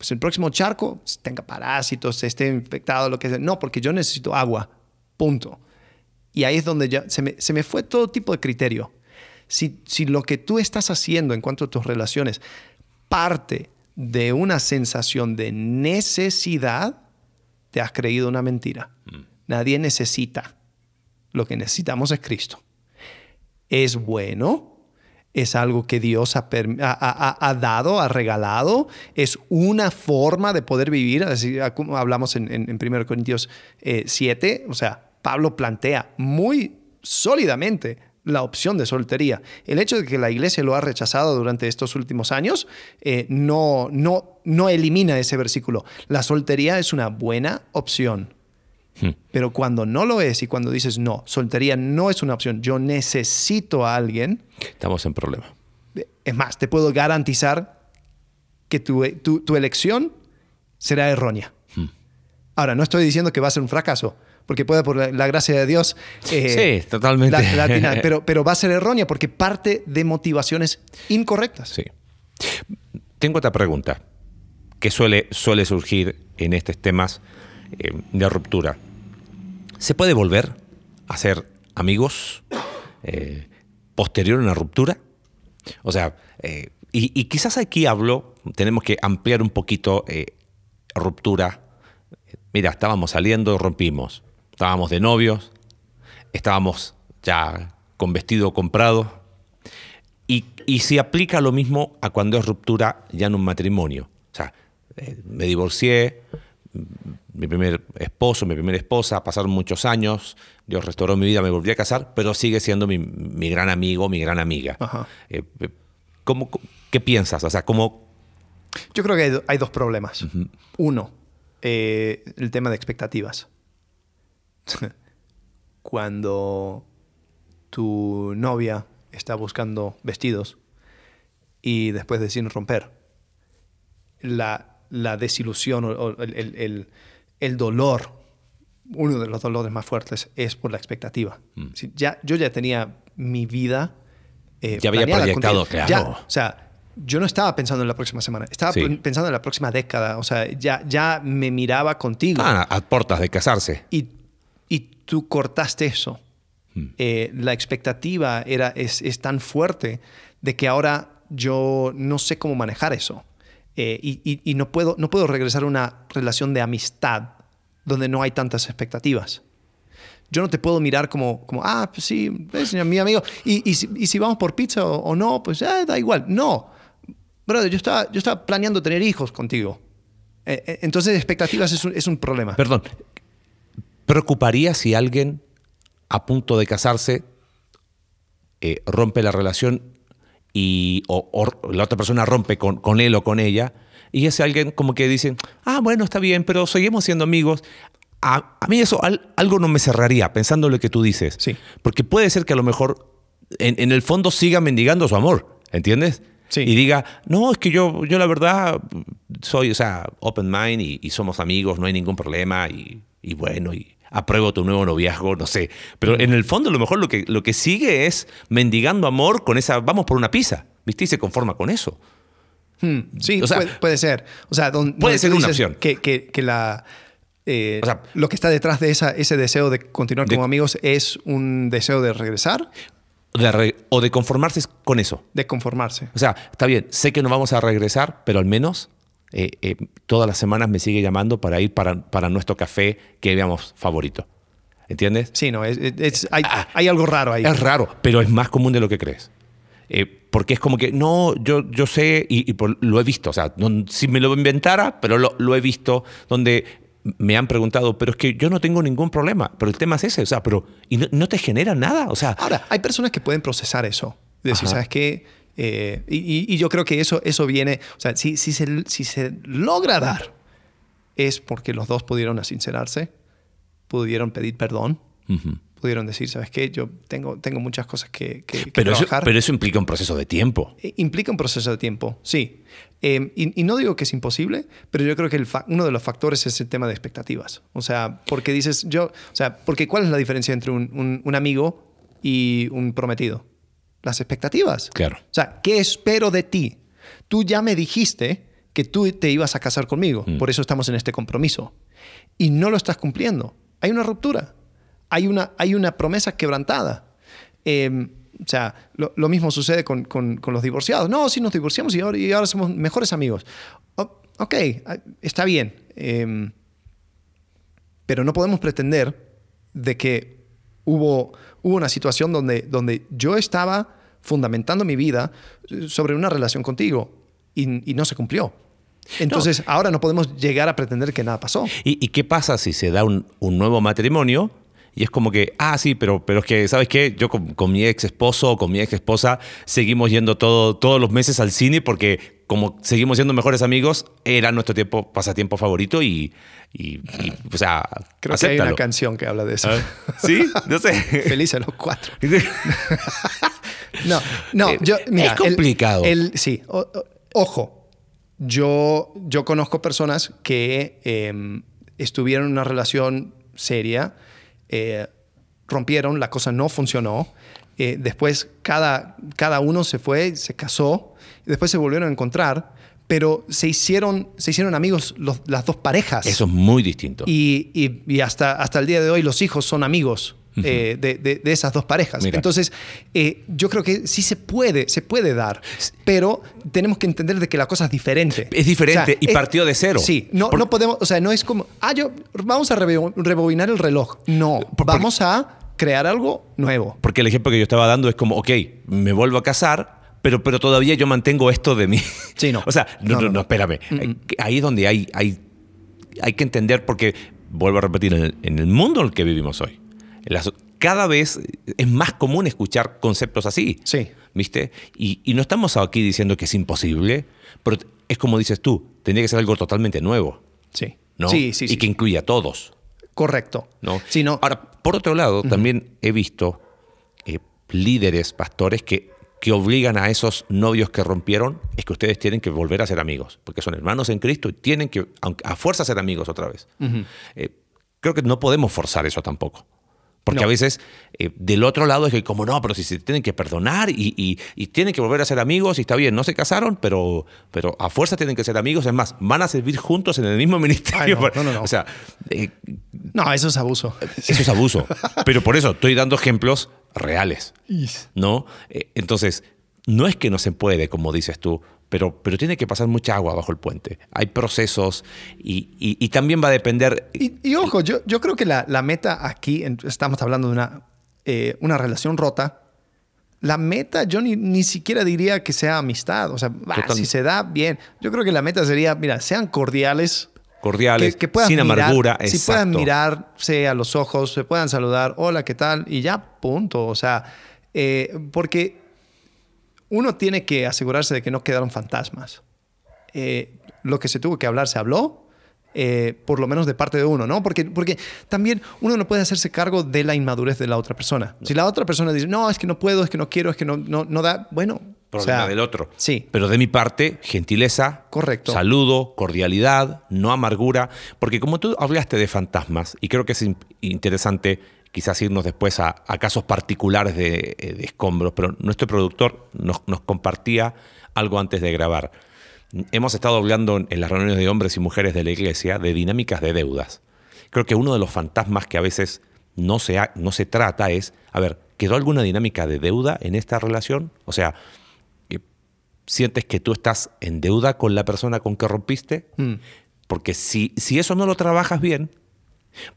pues el próximo charco tenga parásitos, esté infectado, lo que sea. No, porque yo necesito agua. Punto. Y ahí es donde ya se me, se me fue todo tipo de criterio. Si, si lo que tú estás haciendo en cuanto a tus relaciones parte de una sensación de necesidad, te has creído una mentira. Nadie necesita. Lo que necesitamos es Cristo. Es bueno, es algo que Dios ha, ha- dado, ha regalado, es una forma de poder vivir, así como hablamos en, en, en 1 Corintios eh, 7, o sea, Pablo plantea muy sólidamente la opción de soltería. El hecho de que la iglesia lo ha rechazado durante estos últimos años eh, no, no, no elimina ese versículo. La soltería es una buena opción. Pero cuando no lo es y cuando dices no, soltería no es una opción, yo necesito a alguien, estamos en problema. es más, te puedo garantizar que tu, tu- tu elección será errónea. Ahora, no estoy diciendo que va a ser un fracaso, porque puede, por la, la gracia de Dios, eh, Sí, totalmente. la- la atinar, pero, [laughs] pero va a ser errónea porque parte de motivaciones incorrectas. Sí. Tengo otra pregunta que suele, suele surgir en estos temas eh, de ruptura. ¿Se puede volver a ser amigos eh, posterior a una ruptura? O sea, eh, y, quizás aquí hablo, tenemos que ampliar un poquito eh, ruptura. Mira, estábamos saliendo, rompimos. Estábamos de novios, estábamos ya con vestido comprado, Y, y si aplica lo mismo a cuando es ruptura ya en un matrimonio. O sea, me divorcié, mi primer esposo, mi primera esposa, pasaron muchos años, Dios restauró mi vida, me volví a casar, pero sigue siendo mi, mi gran amigo, mi gran amiga. Ajá. Eh, eh, ¿cómo- ¿Qué piensas? O sea, ¿cómo, Yo creo que hay, do- hay dos problemas. Uno, eh, el tema de expectativas. [laughs] Cuando tu novia está buscando vestidos y después deciden romper, la, la desilusión o, o el, el- el- el dolor, uno de los dolores más fuertes es por la expectativa. Si ya, yo ya tenía mi vida. eh, Ya había proyectado, claro. Ya, o sea, yo no estaba pensando en la próxima semana, estaba Sí. pensando en la próxima década. O sea, ya, ya me miraba contigo. Ah, a portas de casarse. Y, y tú cortaste eso. Eh, la expectativa era, es, es tan fuerte de que ahora yo no sé cómo manejar eso. Eh, y no, puedo, no puedo regresar a una relación de amistad donde no hay tantas expectativas. Yo no te puedo mirar como, como ah, pues sí, es mi amigo. Y, y si, vamos por pizza o, no, pues eh, da igual. No. Brother, yo estaba, yo estaba planeando tener hijos contigo. Eh, entonces, expectativas es un, es un problema. Perdón, ¿preocuparía si alguien a punto de casarse rompe la relación y o, o la otra persona rompe con, con él o con ella y ese alguien como que dice, ah, bueno, está bien, pero seguimos siendo amigos? A, a mí eso al- algo no me cerraría, pensando lo que tú dices. Sí. Porque puede ser que a lo mejor en, en el fondo siga mendigando su amor, ¿entiendes? Sí. Y diga, no, es que yo, yo la verdad soy, o sea, open mind y, y somos amigos, no hay ningún problema y, y bueno, y apruebo tu nuevo noviazgo, no sé. Pero en el fondo a lo mejor lo que, lo que sigue es mendigando amor con esa, vamos por una pizza, ¿viste? Y se conforma con eso. Hmm, sí, O sea, puede, puede ser. O sea, don- puede ser una opción. Que, que- que la, eh, O sea, lo que está detrás de esa, ese deseo de continuar de- como amigos es un deseo de regresar, De re- o de conformarse con eso. de conformarse. O sea, está bien, sé que no vamos a regresar, pero al menos eh, eh, todas las semanas me sigue llamando para ir para, para nuestro café que veamos favorito. ¿Entiendes? Sí, no, es, es- es- hay, Ah, hay algo raro ahí. Es raro, pero es más común de lo que crees. Eh, porque es como que, no, yo, yo sé y, y por- lo he visto. O sea, no- si me lo inventara, pero lo, lo he visto, donde me han preguntado, pero es que yo no tengo ningún problema. Pero el tema es ese, o sea, pero y no, no te genera nada. O sea, Ahora, hay personas que pueden procesar eso. Decir, Ajá. ¿sabes qué? Eh, y, y- yo creo que eso, eso viene, o sea, si, si, se, si se logra dar, es porque los dos pudieron sincerarse, pudieron pedir perdón, ujú. pudieron decir, ¿sabes qué? Yo tengo, tengo muchas cosas que, que- que pero, eso, trabajar. pero eso implica un proceso de tiempo. Eh, Implica un proceso de tiempo, sí. Eh, y, y no digo que es imposible, pero yo creo que el uno de los factores es el tema de expectativas. O sea, porque dices, yo, o sea, porque ¿cuál es la diferencia entre un, un- un amigo y un prometido? Las expectativas. Claro. O sea, ¿qué espero de ti? Tú ya me dijiste que tú te ibas a casar conmigo, Mm. por eso estamos en este compromiso. Y no lo estás cumpliendo. Hay una ruptura. Hay una, hay una promesa quebrantada. Eh, o sea, lo, lo mismo sucede con, con- con los divorciados. No, sí nos divorciamos y ahora, y ahora somos mejores amigos. O- ok, ah, está bien. Eh, pero no podemos pretender de que hubo, hubo una situación donde, donde yo estaba fundamentando mi vida eh, sobre una relación contigo y, y no se cumplió. Entonces, ahora no podemos llegar a pretender que nada pasó. ¿Y, y qué pasa si se da un, un nuevo matrimonio? Y es como que, ah, sí, pero, pero es que, ¿sabes qué? Yo con, con mi ex esposo o con mi ex esposa seguimos yendo todo, todos los meses al cine porque como seguimos siendo mejores amigos, era nuestro tiempo, pasatiempo favorito y, y, y, o sea, Creo que hay una canción que habla de eso. ¿Sí? No sé. [laughs] Felices los cuatro. [laughs] No, no, Eh, yo, mira, es complicado. el- el- sí, o- ojo, yo, yo conozco personas que eh, estuvieron en una relación seria, eh, rompieron, la cosa no funcionó, eh, después cada, cada uno se fue, se casó, después se volvieron a encontrar, pero se hicieron, se hicieron amigos los- las dos parejas. Eso es muy distinto. Y, y- y hasta, hasta el día de hoy los hijos son amigos eh, de, de- de esas dos parejas. Mira. Entonces, eh, yo creo que sí se puede, se puede dar, pero tenemos que entender de que la cosa es diferente. Es diferente y partió de cero. Sí, no, Por- no podemos, o sea, no es como, ah, yo, vamos a rebo- rebobinar el reloj. No, por- vamos a crear algo nuevo. Porque el ejemplo que yo estaba dando es como, ok, me vuelvo a casar, pero, pero todavía yo mantengo esto de mí. [laughs] Sí, no. o sea, no, No, no, espérame. Ahí es donde hay, hay, hay que entender, porque, vuelvo a repetir, en el, en el mundo en el que vivimos hoy, las- cada vez es más común escuchar conceptos así. Sí. ¿Viste? Y, y no estamos aquí diciendo que es imposible, pero es como dices tú, tendría que ser algo totalmente nuevo. Sí. ¿no? Sí, sí, y sí. que incluya a todos. Correcto. ¿no? Sí, no. Ahora, por otro lado, también he visto eh, líderes, pastores, que, que obligan a esos novios que rompieron, es que ustedes tienen que volver a ser amigos, porque son hermanos en Cristo y tienen que, aunque a fuerza, ser amigos otra vez. Eh, creo que no podemos forzar eso tampoco. Porque No. a veces eh, del otro lado es que como no, pero si se tienen que perdonar y, y- y tienen que volver a ser amigos y está bien, no se casaron, pero, pero a fuerza tienen que ser amigos. Es más, van a servir juntos en el mismo ministerio. Ay, no, no, no, no. O sea, eh, No, eso es abuso. eso es abuso. Pero por eso estoy dando ejemplos reales, ¿no? Eh, Entonces, no es que no se puede, como dices tú, pero, pero tiene que pasar mucha agua bajo el puente. Hay procesos y, y- y también va a depender... Y, y ojo, yo, yo creo que la, la meta aquí, estamos hablando de una, eh, una relación rota. La meta, yo ni, ni siquiera diría que sea amistad. O sea, Total. si se da, bien. Yo creo que la meta sería, mira, sean cordiales. cordiales, que, que puedan sin mirar- amargura. Si puedan exacto. mirarse a los ojos, se puedan saludar, hola, ¿qué tal? Y ya, punto. O sea, eh, porque uno tiene que asegurarse de que no quedaron fantasmas. Eh, lo que se tuvo que hablar se habló, eh, por lo menos de parte de uno, ¿no? Porque, porque también uno no puede hacerse cargo de la inmadurez de la otra persona. Si la otra persona dice, no, es que no puedo, es que no quiero, es que no, no, no da, bueno. o Problema sea, del otro. Sí. Pero de mi parte, gentileza, Correcto. saludo, cordialidad, no amargura. Porque como tú hablaste de fantasmas, y creo que es in- interesante quizás irnos después a, a casos particulares de, eh, de escombros, pero nuestro productor nos, nos compartía algo antes de grabar. Hemos estado hablando en, las reuniones de hombres y mujeres de la iglesia de dinámicas de deudas. Creo que uno de los fantasmas que a veces no se, ha- no se trata es, a ver, ¿quedó alguna dinámica de deuda en esta relación? O sea, eh, sientes que tú estás en deuda con la persona con que rompiste, Mm. porque si, si eso no lo trabajas bien,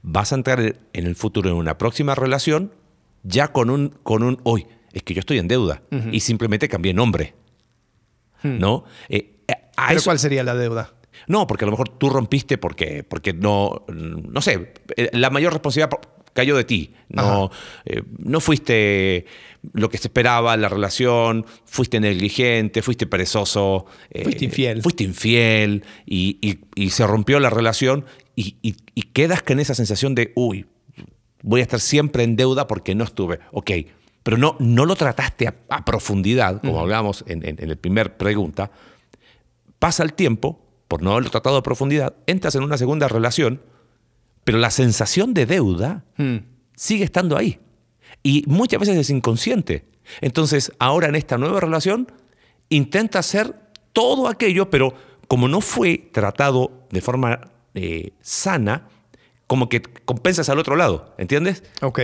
vas a entrar en el futuro en una próxima relación ya con un, con un hoy, es que yo estoy en deuda y simplemente cambié nombre. ¿No? Eh, eh, a ¿Pero eso- cuál sería la deuda? no, porque a lo mejor tú rompiste porque, porque no, no sé, eh, la mayor responsabilidad po- cayó de ti. No, eh, no fuiste lo que se esperaba en la relación, fuiste negligente, fuiste perezoso. eh, Fuiste infiel. Fuiste infiel y, y- y se rompió la relación y, y- quedas con esa sensación de, uy, voy a estar siempre en deuda porque no estuve. Ok, pero no, no lo trataste a, a profundidad, como hablábamos en, en, en la primera pregunta. Pasa el tiempo, por no haberlo tratado a profundidad, entras en una segunda relación, pero la sensación de deuda Hmm. sigue estando ahí. Y muchas veces es inconsciente. Entonces, ahora en esta nueva relación, intenta hacer todo aquello, pero como no fue tratado de forma eh, sana, como que compensas al otro lado, ¿entiendes? Ok.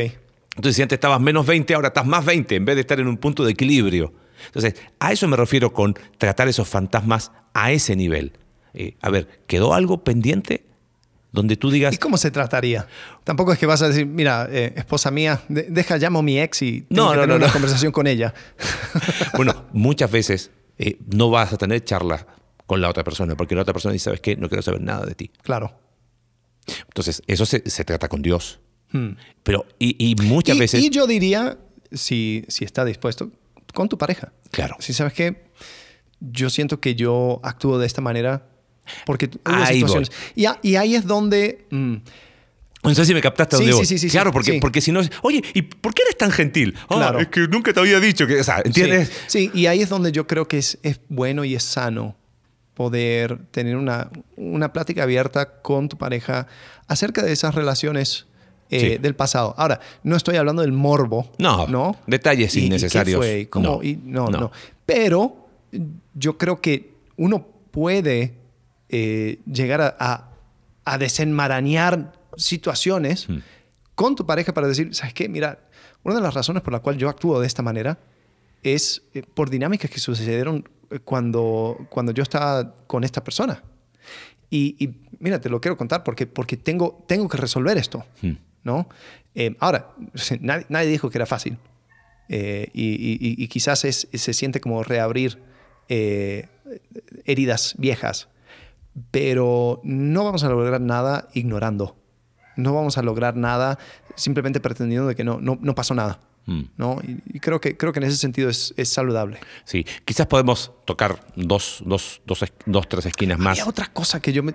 Entonces, si antes estabas menos 20, ahora estás más 20, en vez de estar en un punto de equilibrio. Entonces, a eso me refiero con tratar esos fantasmas a ese nivel. Eh, a ver, ¿quedó algo pendiente donde tú digas, ¿Y cómo se trataría? Tampoco es que vas a decir, mira, eh, esposa mía, de- deja, llamo a mi ex y tengo No, que no, tener no, una conversación con ella. [laughs] bueno, muchas veces eh, no vas a tener charlas con la otra persona, porque la otra persona dice, ¿sabes qué? No quiero saber nada de ti. Claro. Entonces, eso se, se trata con Dios. Hmm. Pero, y, y muchas y, veces... y yo diría, si, si está dispuesto, con tu pareja. Claro. Si sabes que yo siento que yo actúo de esta manera porque hubo Ahí situaciones. Y, a- y ahí es donde... mm, No sé si me captaste Sí, dónde sí, sí, sí, Claro, porque, porque si no... Oye, ¿y por qué eres tan gentil? Ah, Claro. es que nunca te había dicho que... O sea, ¿entiendes? Sí, y ahí es donde yo creo que es, es bueno y es sano poder tener una, una plática abierta con tu pareja acerca de esas relaciones eh, del pasado. Ahora, no estoy hablando del morbo. No, ¿no? detalles ¿Y- y qué innecesarios. fue? ¿Y cómo? No, Y no, no. no, Pero yo creo que uno puede eh, llegar a, a- a desenmarañar situaciones Hmm. con tu pareja para decir, ¿sabes qué? Mira, una de las razones por la cual yo actúo de esta manera es eh, por dinámicas que sucedieron eh, cuando, cuando yo estaba con esta persona. Y, y mira, te lo quiero contar porque, porque tengo, tengo que resolver esto. Hmm. ¿no? Eh, ahora, [laughs] nadie, nadie dijo que era fácil. Eh, y, y- y quizás es- se siente como reabrir eh, heridas viejas. Pero no vamos a lograr nada ignorando. No vamos a lograr nada simplemente pretendiendo de que no, no, no pasó nada. Mm. ¿no? Y, creo, que, creo que en ese sentido es, es saludable. Sí, quizás podemos tocar dos, dos, dos, dos, tres esquinas más. Había otra cosa que yo me,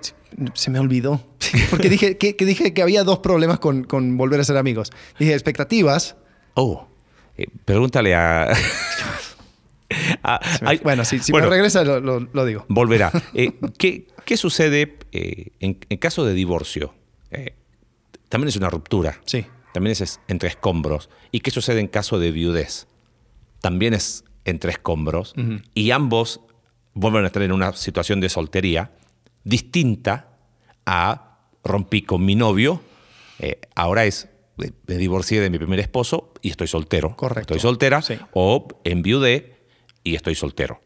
se me olvidó. [laughs] Porque dije que, que dije que había dos problemas con, con volver a ser amigos. Dije expectativas. Oh, eh, pregúntale a... [laughs] a- Se me- ay, bueno, si, si bueno, me regresa lo, lo- lo digo. Volverá. [laughs] Eh, ¿qué, qué sucede eh, en, en caso de divorcio? Eh, también es una ruptura. Sí. También es, entre escombros. ¿Y qué sucede en caso de viudez? También es entre escombros. Y ambos vuelven a estar en una situación de soltería distinta a rompí con mi novio. ahora es me divorcié de mi primer esposo y estoy soltero. Correcto. Estoy soltera. Sí. O enviudé y estoy soltero.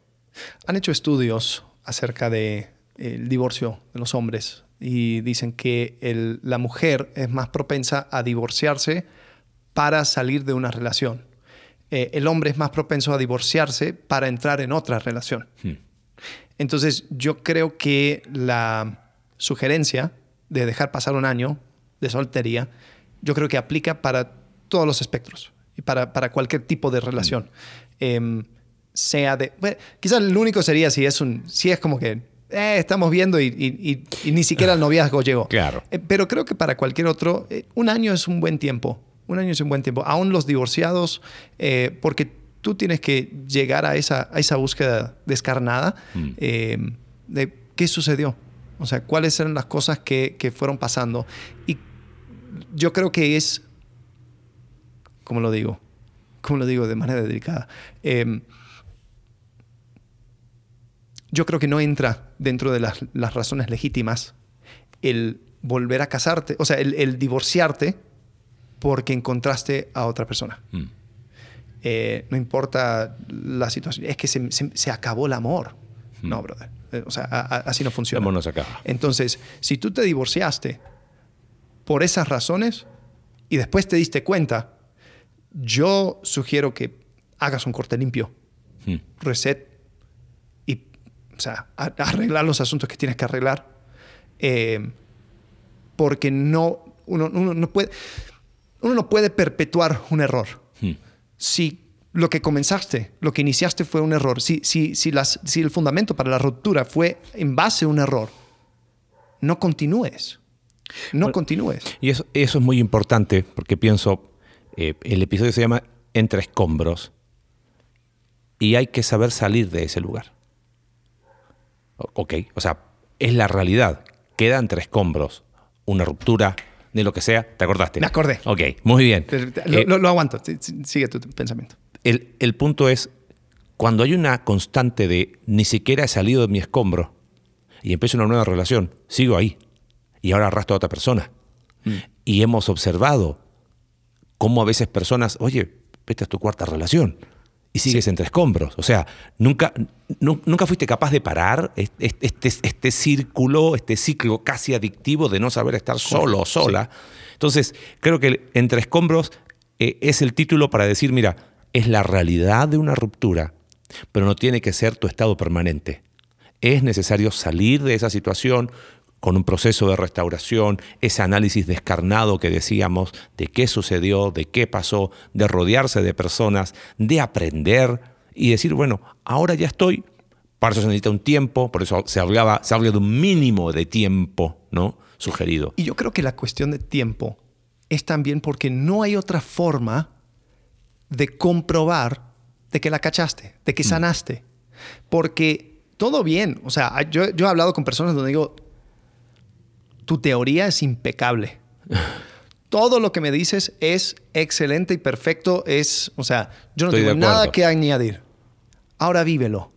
Han hecho estudios acerca del divorcio de los hombres y dicen que el- la mujer es más propensa a divorciarse para salir de una relación. Eh, el hombre es más propenso a divorciarse para entrar en otra relación. Entonces yo creo que la sugerencia de dejar pasar un año de soltería, yo creo que aplica para todos los espectros y para, para cualquier tipo de relación. Em, sea de... Bueno, quizás el único sería si es, un, si es como que eh, estamos viendo y, y- y- y ni siquiera el noviazgo llegó. Claro. Eh, pero creo que para cualquier otro, eh, un año es un buen tiempo. Un año es un buen tiempo. Aún los divorciados, eh, porque tú tienes que llegar a esa, a esa búsqueda descarnada eh, de qué sucedió. O sea, cuáles eran las cosas que, que fueron pasando. Y yo creo que es, ¿cómo lo digo? ¿Cómo lo digo de manera delicada? Yo creo que no entra dentro de las, las razones legítimas el volver a casarte, o sea, el, el divorciarte porque encontraste a otra persona. Mm. Eh, no importa la situación, es que se, se- se acabó el amor. No, brother. Eh, O sea, a- a- así no El funciona. amor no se acaba. Entonces, si tú te divorciaste por esas razones y después te diste cuenta, yo sugiero que hagas un corte limpio, Mm. reset o sea, arreglar los asuntos que tienes que arreglar. Eh, porque no, uno, uno no puede, uno no puede perpetuar un error. Mm. Si lo que comenzaste, lo que iniciaste fue un error, si, si, si, las, si el fundamento para la ruptura fue en base a un error, no continúes. No Bueno, continúes. Y eso, eso es muy importante porque pienso, eh, el episodio se llama Entre escombros y hay que saber salir de ese lugar. Ok, o sea, es la realidad. Queda entre escombros una ruptura de lo que sea. ¿Te acordaste? Me acordé. Ok, muy bien. Lo, Eh, lo- lo aguanto. Sigue tu pensamiento. el, el punto es, cuando hay una constante de ni siquiera he salido de mi escombro y empiezo una nueva relación, sigo ahí. Y ahora arrastro a otra persona. Y hemos observado cómo a veces personas, oye, esta es tu cuarta relación. Y sigues entre escombros. O sea, nunca, nu- nunca fuiste capaz de parar es- es- este, este círculo, este ciclo casi adictivo de no saber estar solo o sola. Entonces, creo que entre escombros eh, es el título para decir, mira, es la realidad de una ruptura, pero no tiene que ser tu estado permanente. Es necesario salir de esa situación con un proceso de restauración, ese análisis descarnado que decíamos de qué sucedió, de qué pasó, de rodearse de personas, de aprender y decir, bueno, ahora ya estoy, para eso se necesita un tiempo, por eso se hablaba, se habla de un mínimo de tiempo, ¿no? Sugerido. Y yo creo que la cuestión de tiempo es también porque no hay otra forma de comprobar de que la cachaste, de que sanaste. Porque todo bien, o sea, yo, yo he hablado con personas donde digo, tu teoría es impecable. Todo lo que me dices es excelente y perfecto, es, o sea, yo no Estoy tengo nada que añadir. Ahora vívelo.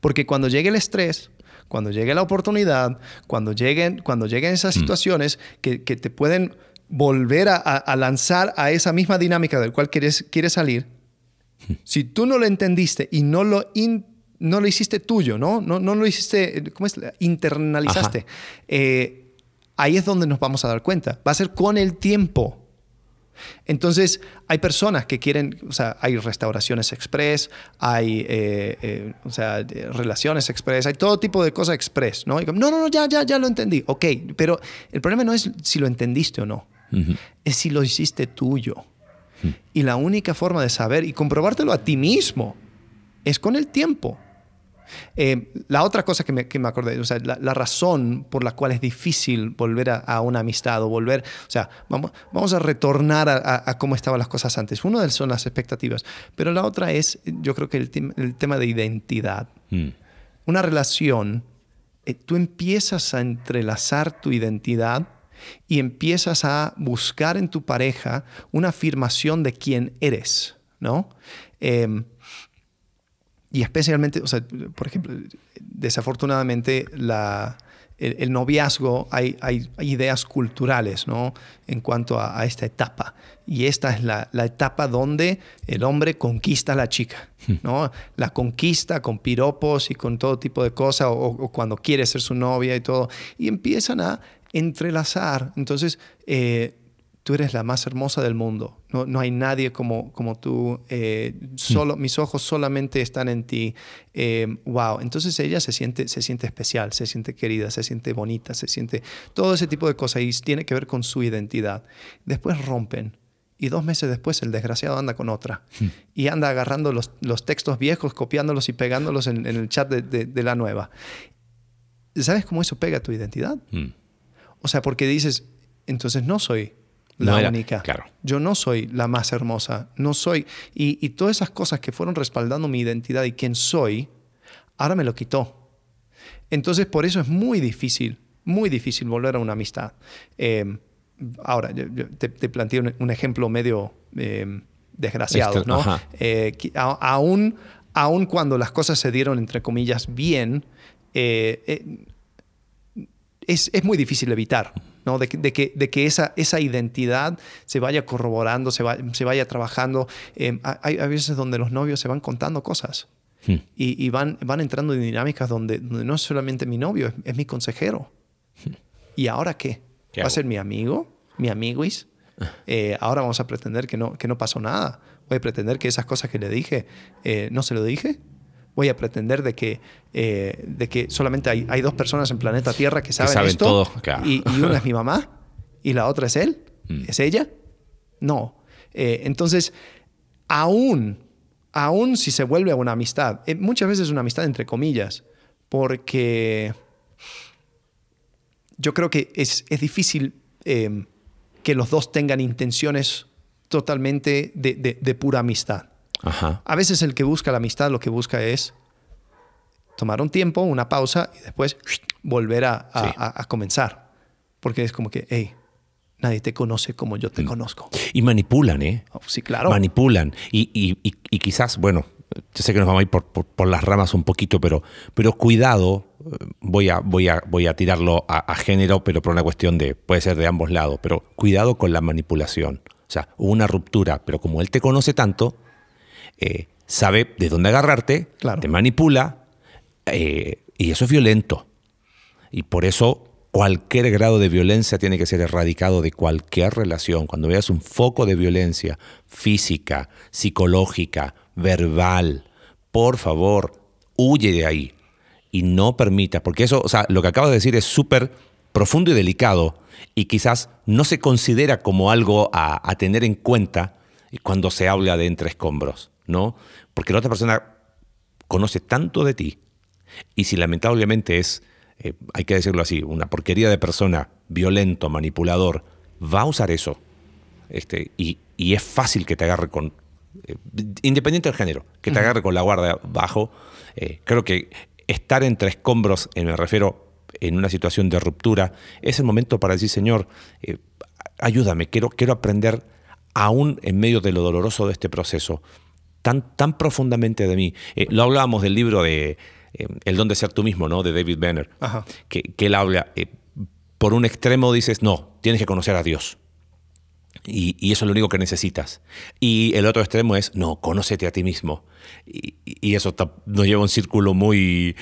Porque cuando llegue el estrés, cuando llegue la oportunidad, cuando lleguen, cuando lleguen esas situaciones que, que te pueden volver a, lanzar a esa misma dinámica del cual quieres, quieres salir, si tú no lo entendiste y no lo, in- no lo hiciste tuyo, ¿no? No, no lo hiciste, ¿cómo es? Internalizaste. Eh, ahí es donde nos vamos a dar cuenta. Va a ser con el tiempo. Entonces, hay personas que quieren, o sea, hay restauraciones express, hay, eh, eh, o sea, relaciones express, hay todo tipo de cosas express, ¿no? no, no, no, ya, ya, ya lo entendí. Ok, pero el problema no es si lo entendiste o no, es si lo hiciste tuyo. Y la única forma de saber y comprobártelo a ti mismo es con el tiempo. Eh, la otra cosa que me, que me acordé, o sea, la, razón por la cual es difícil volver a, una amistad o volver, o sea, vamos, vamos a retornar a, cómo estaban las cosas antes. Uno son las expectativas, pero la otra es, yo creo que el, el tema de identidad. Mm. Una relación, eh, tú empiezas a entrelazar tu identidad y empiezas a buscar en tu pareja una afirmación de quién eres, ¿no? Em, y especialmente, o sea, por ejemplo, desafortunadamente la, el, noviazgo hay, hay, ideas culturales ¿no? en cuanto a, esta etapa. Y esta es la, la, etapa donde el hombre conquista a la chica. Hmm. ¿no? La conquista con piropos y con todo tipo de cosas, o, cuando quiere ser su novia y todo. Y empiezan a entrelazar. Entonces, eh, tú eres la más hermosa del mundo. No, no hay nadie como, como tú. Eh, solo, Mis ojos solamente están en ti. Eh, wow. Entonces ella se siente, se siente especial, se siente querida, se siente bonita, se siente todo ese tipo de cosas y tiene que ver con su identidad. Después rompen. Y dos meses después el desgraciado anda con otra. Hmm. Y anda agarrando los, los, textos viejos, copiándolos y pegándolos en, el chat de, de, la nueva. ¿Sabes cómo eso pega tu identidad? Hmm. O sea, porque dices, entonces no soy la única. Claro. Yo no soy la más hermosa, no soy. Y, todas esas cosas que fueron respaldando mi identidad y quién soy, ahora me lo quitó. Entonces, por eso es muy difícil, muy difícil volver a una amistad. Em, ahora, yo, te, planteé un, ejemplo medio em, desgraciado, ¿no? Eh, aún, aún cuando las cosas se dieron, entre comillas, bien, eh, eh, es, es muy difícil evitar ¿no? De, que, de que esa, esa identidad se vaya corroborando, se, se vaya trabajando. Em, hay, veces donde los novios se van contando cosas hmm. y, van, van entrando en dinámicas donde, no es solamente mi novio, es, mi consejero. Hmm. ¿Y ahora qué? ¿Va a ser mi amigo? ¿Mi amiguis? Eh, ahora vamos a pretender que no, que no pasó nada. Voy a pretender que esas cosas que le dije, eh, no se lo dije voy a pretender de que, eh, de que solamente hay, hay, dos personas en planeta Tierra que saben, esto todo. Y, una es mi mamá y la otra es él, mm. es ella. No. Eh, entonces, aún, aún si se vuelve a una amistad, eh, muchas veces es una amistad entre comillas, porque yo creo que es, es difícil que los dos tengan intenciones totalmente de, de pura amistad. A veces el que busca la amistad lo que busca es tomar un tiempo, una pausa y después volver a, comenzar. Porque es como que, hey, nadie te conoce como yo te mm. conozco. Y manipulan, ¿eh? Oh, sí, claro. Manipulan. Y, quizás, bueno, yo sé que nos vamos a ir por, las ramas un poquito, pero, pero cuidado, voy a, voy, a, voy a tirarlo a, género, pero por una cuestión de, puede ser de ambos lados, pero cuidado con la manipulación. O sea, hubo una ruptura, pero como él te conoce tanto, eh, sabe de dónde agarrarte, te manipula, eh, y eso es violento. Y por eso cualquier grado de violencia tiene que ser erradicado de cualquier relación. Cuando veas un foco de violencia física, psicológica, verbal, por favor, huye de ahí y no permita, porque eso, o sea, lo que acabo de decir es súper profundo y delicado y quizás no se considera como algo a, a tener en cuenta cuando se habla de entre escombros. ¿No? Porque la otra persona conoce tanto de ti y si lamentablemente es, eh, hay que decirlo así, una porquería de persona, violento, manipulador, va a usar eso. Este, y, es fácil que te agarre con, eh, independiente del género, que te agarre con la guardia bajo. Eh, creo que estar entre escombros, me refiero en una situación de ruptura, es el momento para decir, Señor, ayúdame, quiero, quiero aprender aún en medio de lo doloroso de este proceso, tan, tan profundamente de mí. Eh, lo hablábamos del libro de eh, El don de ser tú mismo, ¿no? De David Banner, que, que, él habla, eh, por un extremo dices, no, tienes que conocer a Dios. Y, eso es lo único que necesitas. Y el otro extremo es, no, conócete a ti mismo. Y, eso nos lleva a un círculo muy,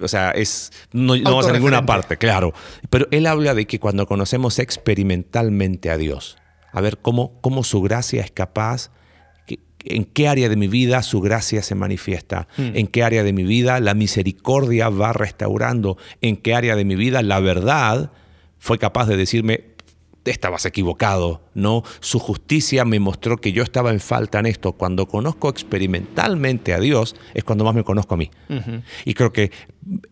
o sea, es, no, no vamos a ninguna parte, claro. Pero él habla de que cuando conocemos experimentalmente a Dios, a ver cómo, cómo su gracia es capaz, en qué área de mi vida su gracia se manifiesta, en qué área de mi vida la misericordia va restaurando, en qué área de mi vida la verdad fue capaz de decirme, estabas equivocado, ¿no? Su justicia me mostró que yo estaba en falta en esto. Cuando conozco experimentalmente a Dios, es cuando más me conozco a mí. Y creo que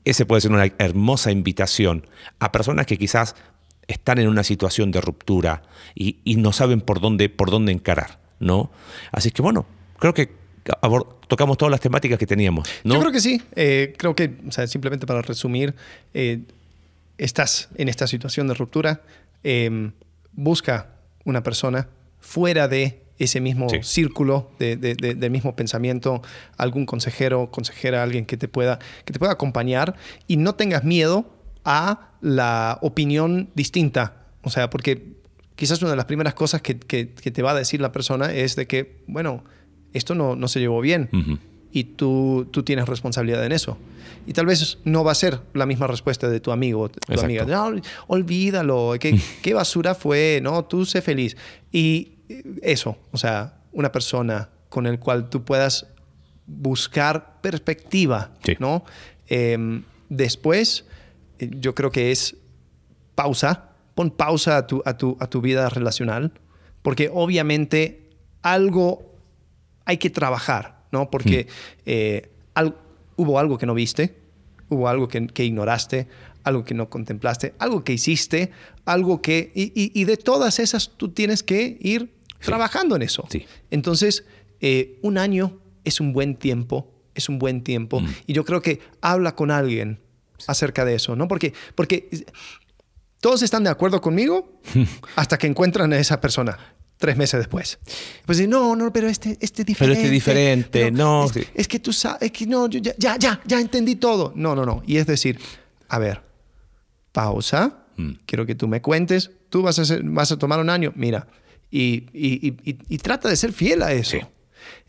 ese puede ser una hermosa invitación a personas que quizás están en una situación de ruptura y, y no saben por dónde, por dónde encarar, ¿no? Así que bueno, creo que tocamos todas las temáticas que teníamos, ¿no? Yo creo que sí. Eh, creo que, o sea, simplemente para resumir, eh, estás en esta situación de ruptura, eh, busca una persona fuera de ese mismo Sí. círculo de, de- de- del mismo pensamiento, algún consejero, consejera, alguien que te pueda que te pueda acompañar y no tengas miedo a la opinión distinta. O sea, porque quizás una de las primeras cosas que, que- que te va a decir la persona es de que, bueno, esto no, no se llevó bien Ujú. y tú, tú tienes responsabilidad en eso. Y tal vez no va a ser la misma respuesta de tu amigo o tu Exacto. amiga. No, olvídalo, ¿qué, qué basura fue, no, tú sé feliz. Y eso, o sea, una persona con el cual tú puedas buscar perspectiva, Sí. ¿no? Em, después, eh, yo creo que es pausa, pon pausa a tu, a tu, a tu vida relacional, porque obviamente algo hay que trabajar, ¿no? Porque eh, al- hubo algo que no viste, hubo algo que, que ignoraste, algo que no contemplaste, algo que hiciste, algo que... Y, y- y de todas esas tú tienes que ir trabajando en eso. Sí. Entonces, eh, un año es un buen tiempo, es un buen tiempo. Y yo creo que habla con alguien acerca de eso, ¿no? Porque, porque todos están de acuerdo conmigo [laughs] hasta que encuentran a esa persona tres meses después. Pues no, no, pero este, este diferente. Pero este diferente, pero no, Es, es que tú sabes, es que no, yo ya, ya, ya, ya entendí todo. No, no, no. Y es decir, a ver, pausa. Mm. Quiero que tú me cuentes. Tú vas a, hacer- vas a tomar un año. Mira. Y, y- y- y- y trata de ser fiel a eso. Sí.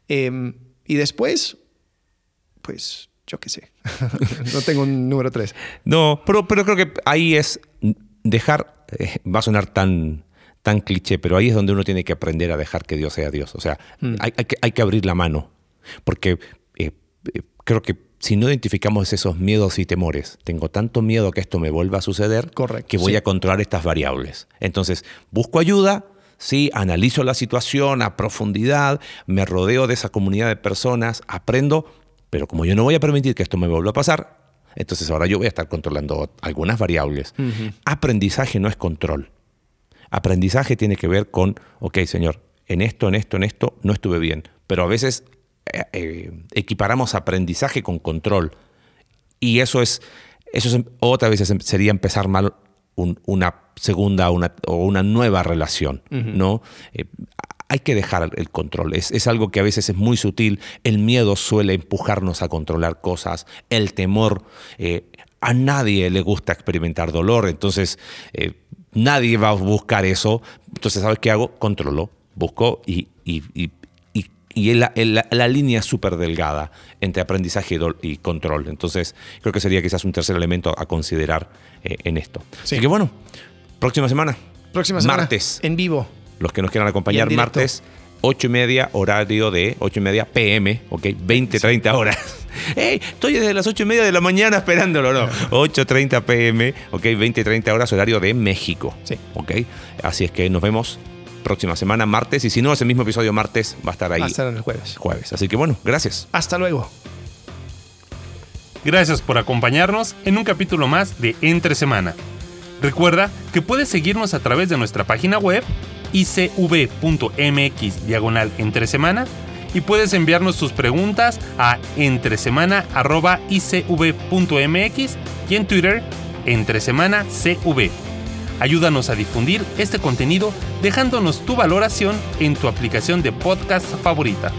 Em, y después, pues, yo qué sé. [laughs] no tengo un número tres. No, pero, pero creo que ahí es dejar, eh, va a sonar tan, tan cliché, pero ahí es donde uno tiene que aprender a dejar que Dios sea Dios. O sea, hay, hay que, hay que abrir la mano, porque eh, eh, creo que si no identificamos esos miedos y temores, tengo tanto miedo que esto me vuelva a suceder, Correcto, que voy sí. a controlar estas variables. Entonces, busco ayuda, sí, analizo la situación a profundidad, me rodeo de esa comunidad de personas, aprendo, pero como yo no voy a permitir que esto me vuelva a pasar, entonces ahora yo voy a estar controlando algunas variables. Aprendizaje no es control. Aprendizaje tiene que ver con, ok, señor, en esto, en esto, en esto, no estuve bien. Pero a veces eh, eh, equiparamos aprendizaje con control. Y eso es, eso es otra vez es- sería empezar mal un- una segunda una- o una nueva relación, ¿no? Eh, hay que dejar el control. Es, es algo que a veces es muy sutil. El miedo suele empujarnos a controlar cosas. El temor. eh, a nadie le gusta experimentar dolor. Entonces, eh, nadie va a buscar eso. Entonces, ¿sabes qué hago? Controlo. Busco y, y, y, y- y la, la- la línea súper delgada entre aprendizaje y, control. Entonces, creo que sería quizás un tercer elemento a considerar eh, en esto. Sí. Así que bueno, próxima semana. Próxima semana. Martes. En vivo. Los que nos quieran acompañar martes, 8 y media, horario de 8 y media PM, ok, 20, 30 horas. [laughs] ¡Ey! Estoy desde las 8 y media de la mañana esperándolo, ¿no? [laughs] 8.30 PM, ok, 20, 30 horas, horario de México. Sí. Ok, así es que nos vemos próxima semana, martes, y si no, ese mismo episodio martes va a estar ahí Va a estar el jueves. jueves. Así que bueno, gracias. Hasta luego. Gracias por acompañarnos en un capítulo más de Entre Semana. Recuerda que puedes seguirnos a través de nuestra página web icv.mx diagonal entre semana y puedes enviarnos tus preguntas a entresemana.icv.mx y en Twitter entresemanacv. Ayúdanos a difundir este contenido dejándonos tu valoración en tu aplicación de podcast favorita.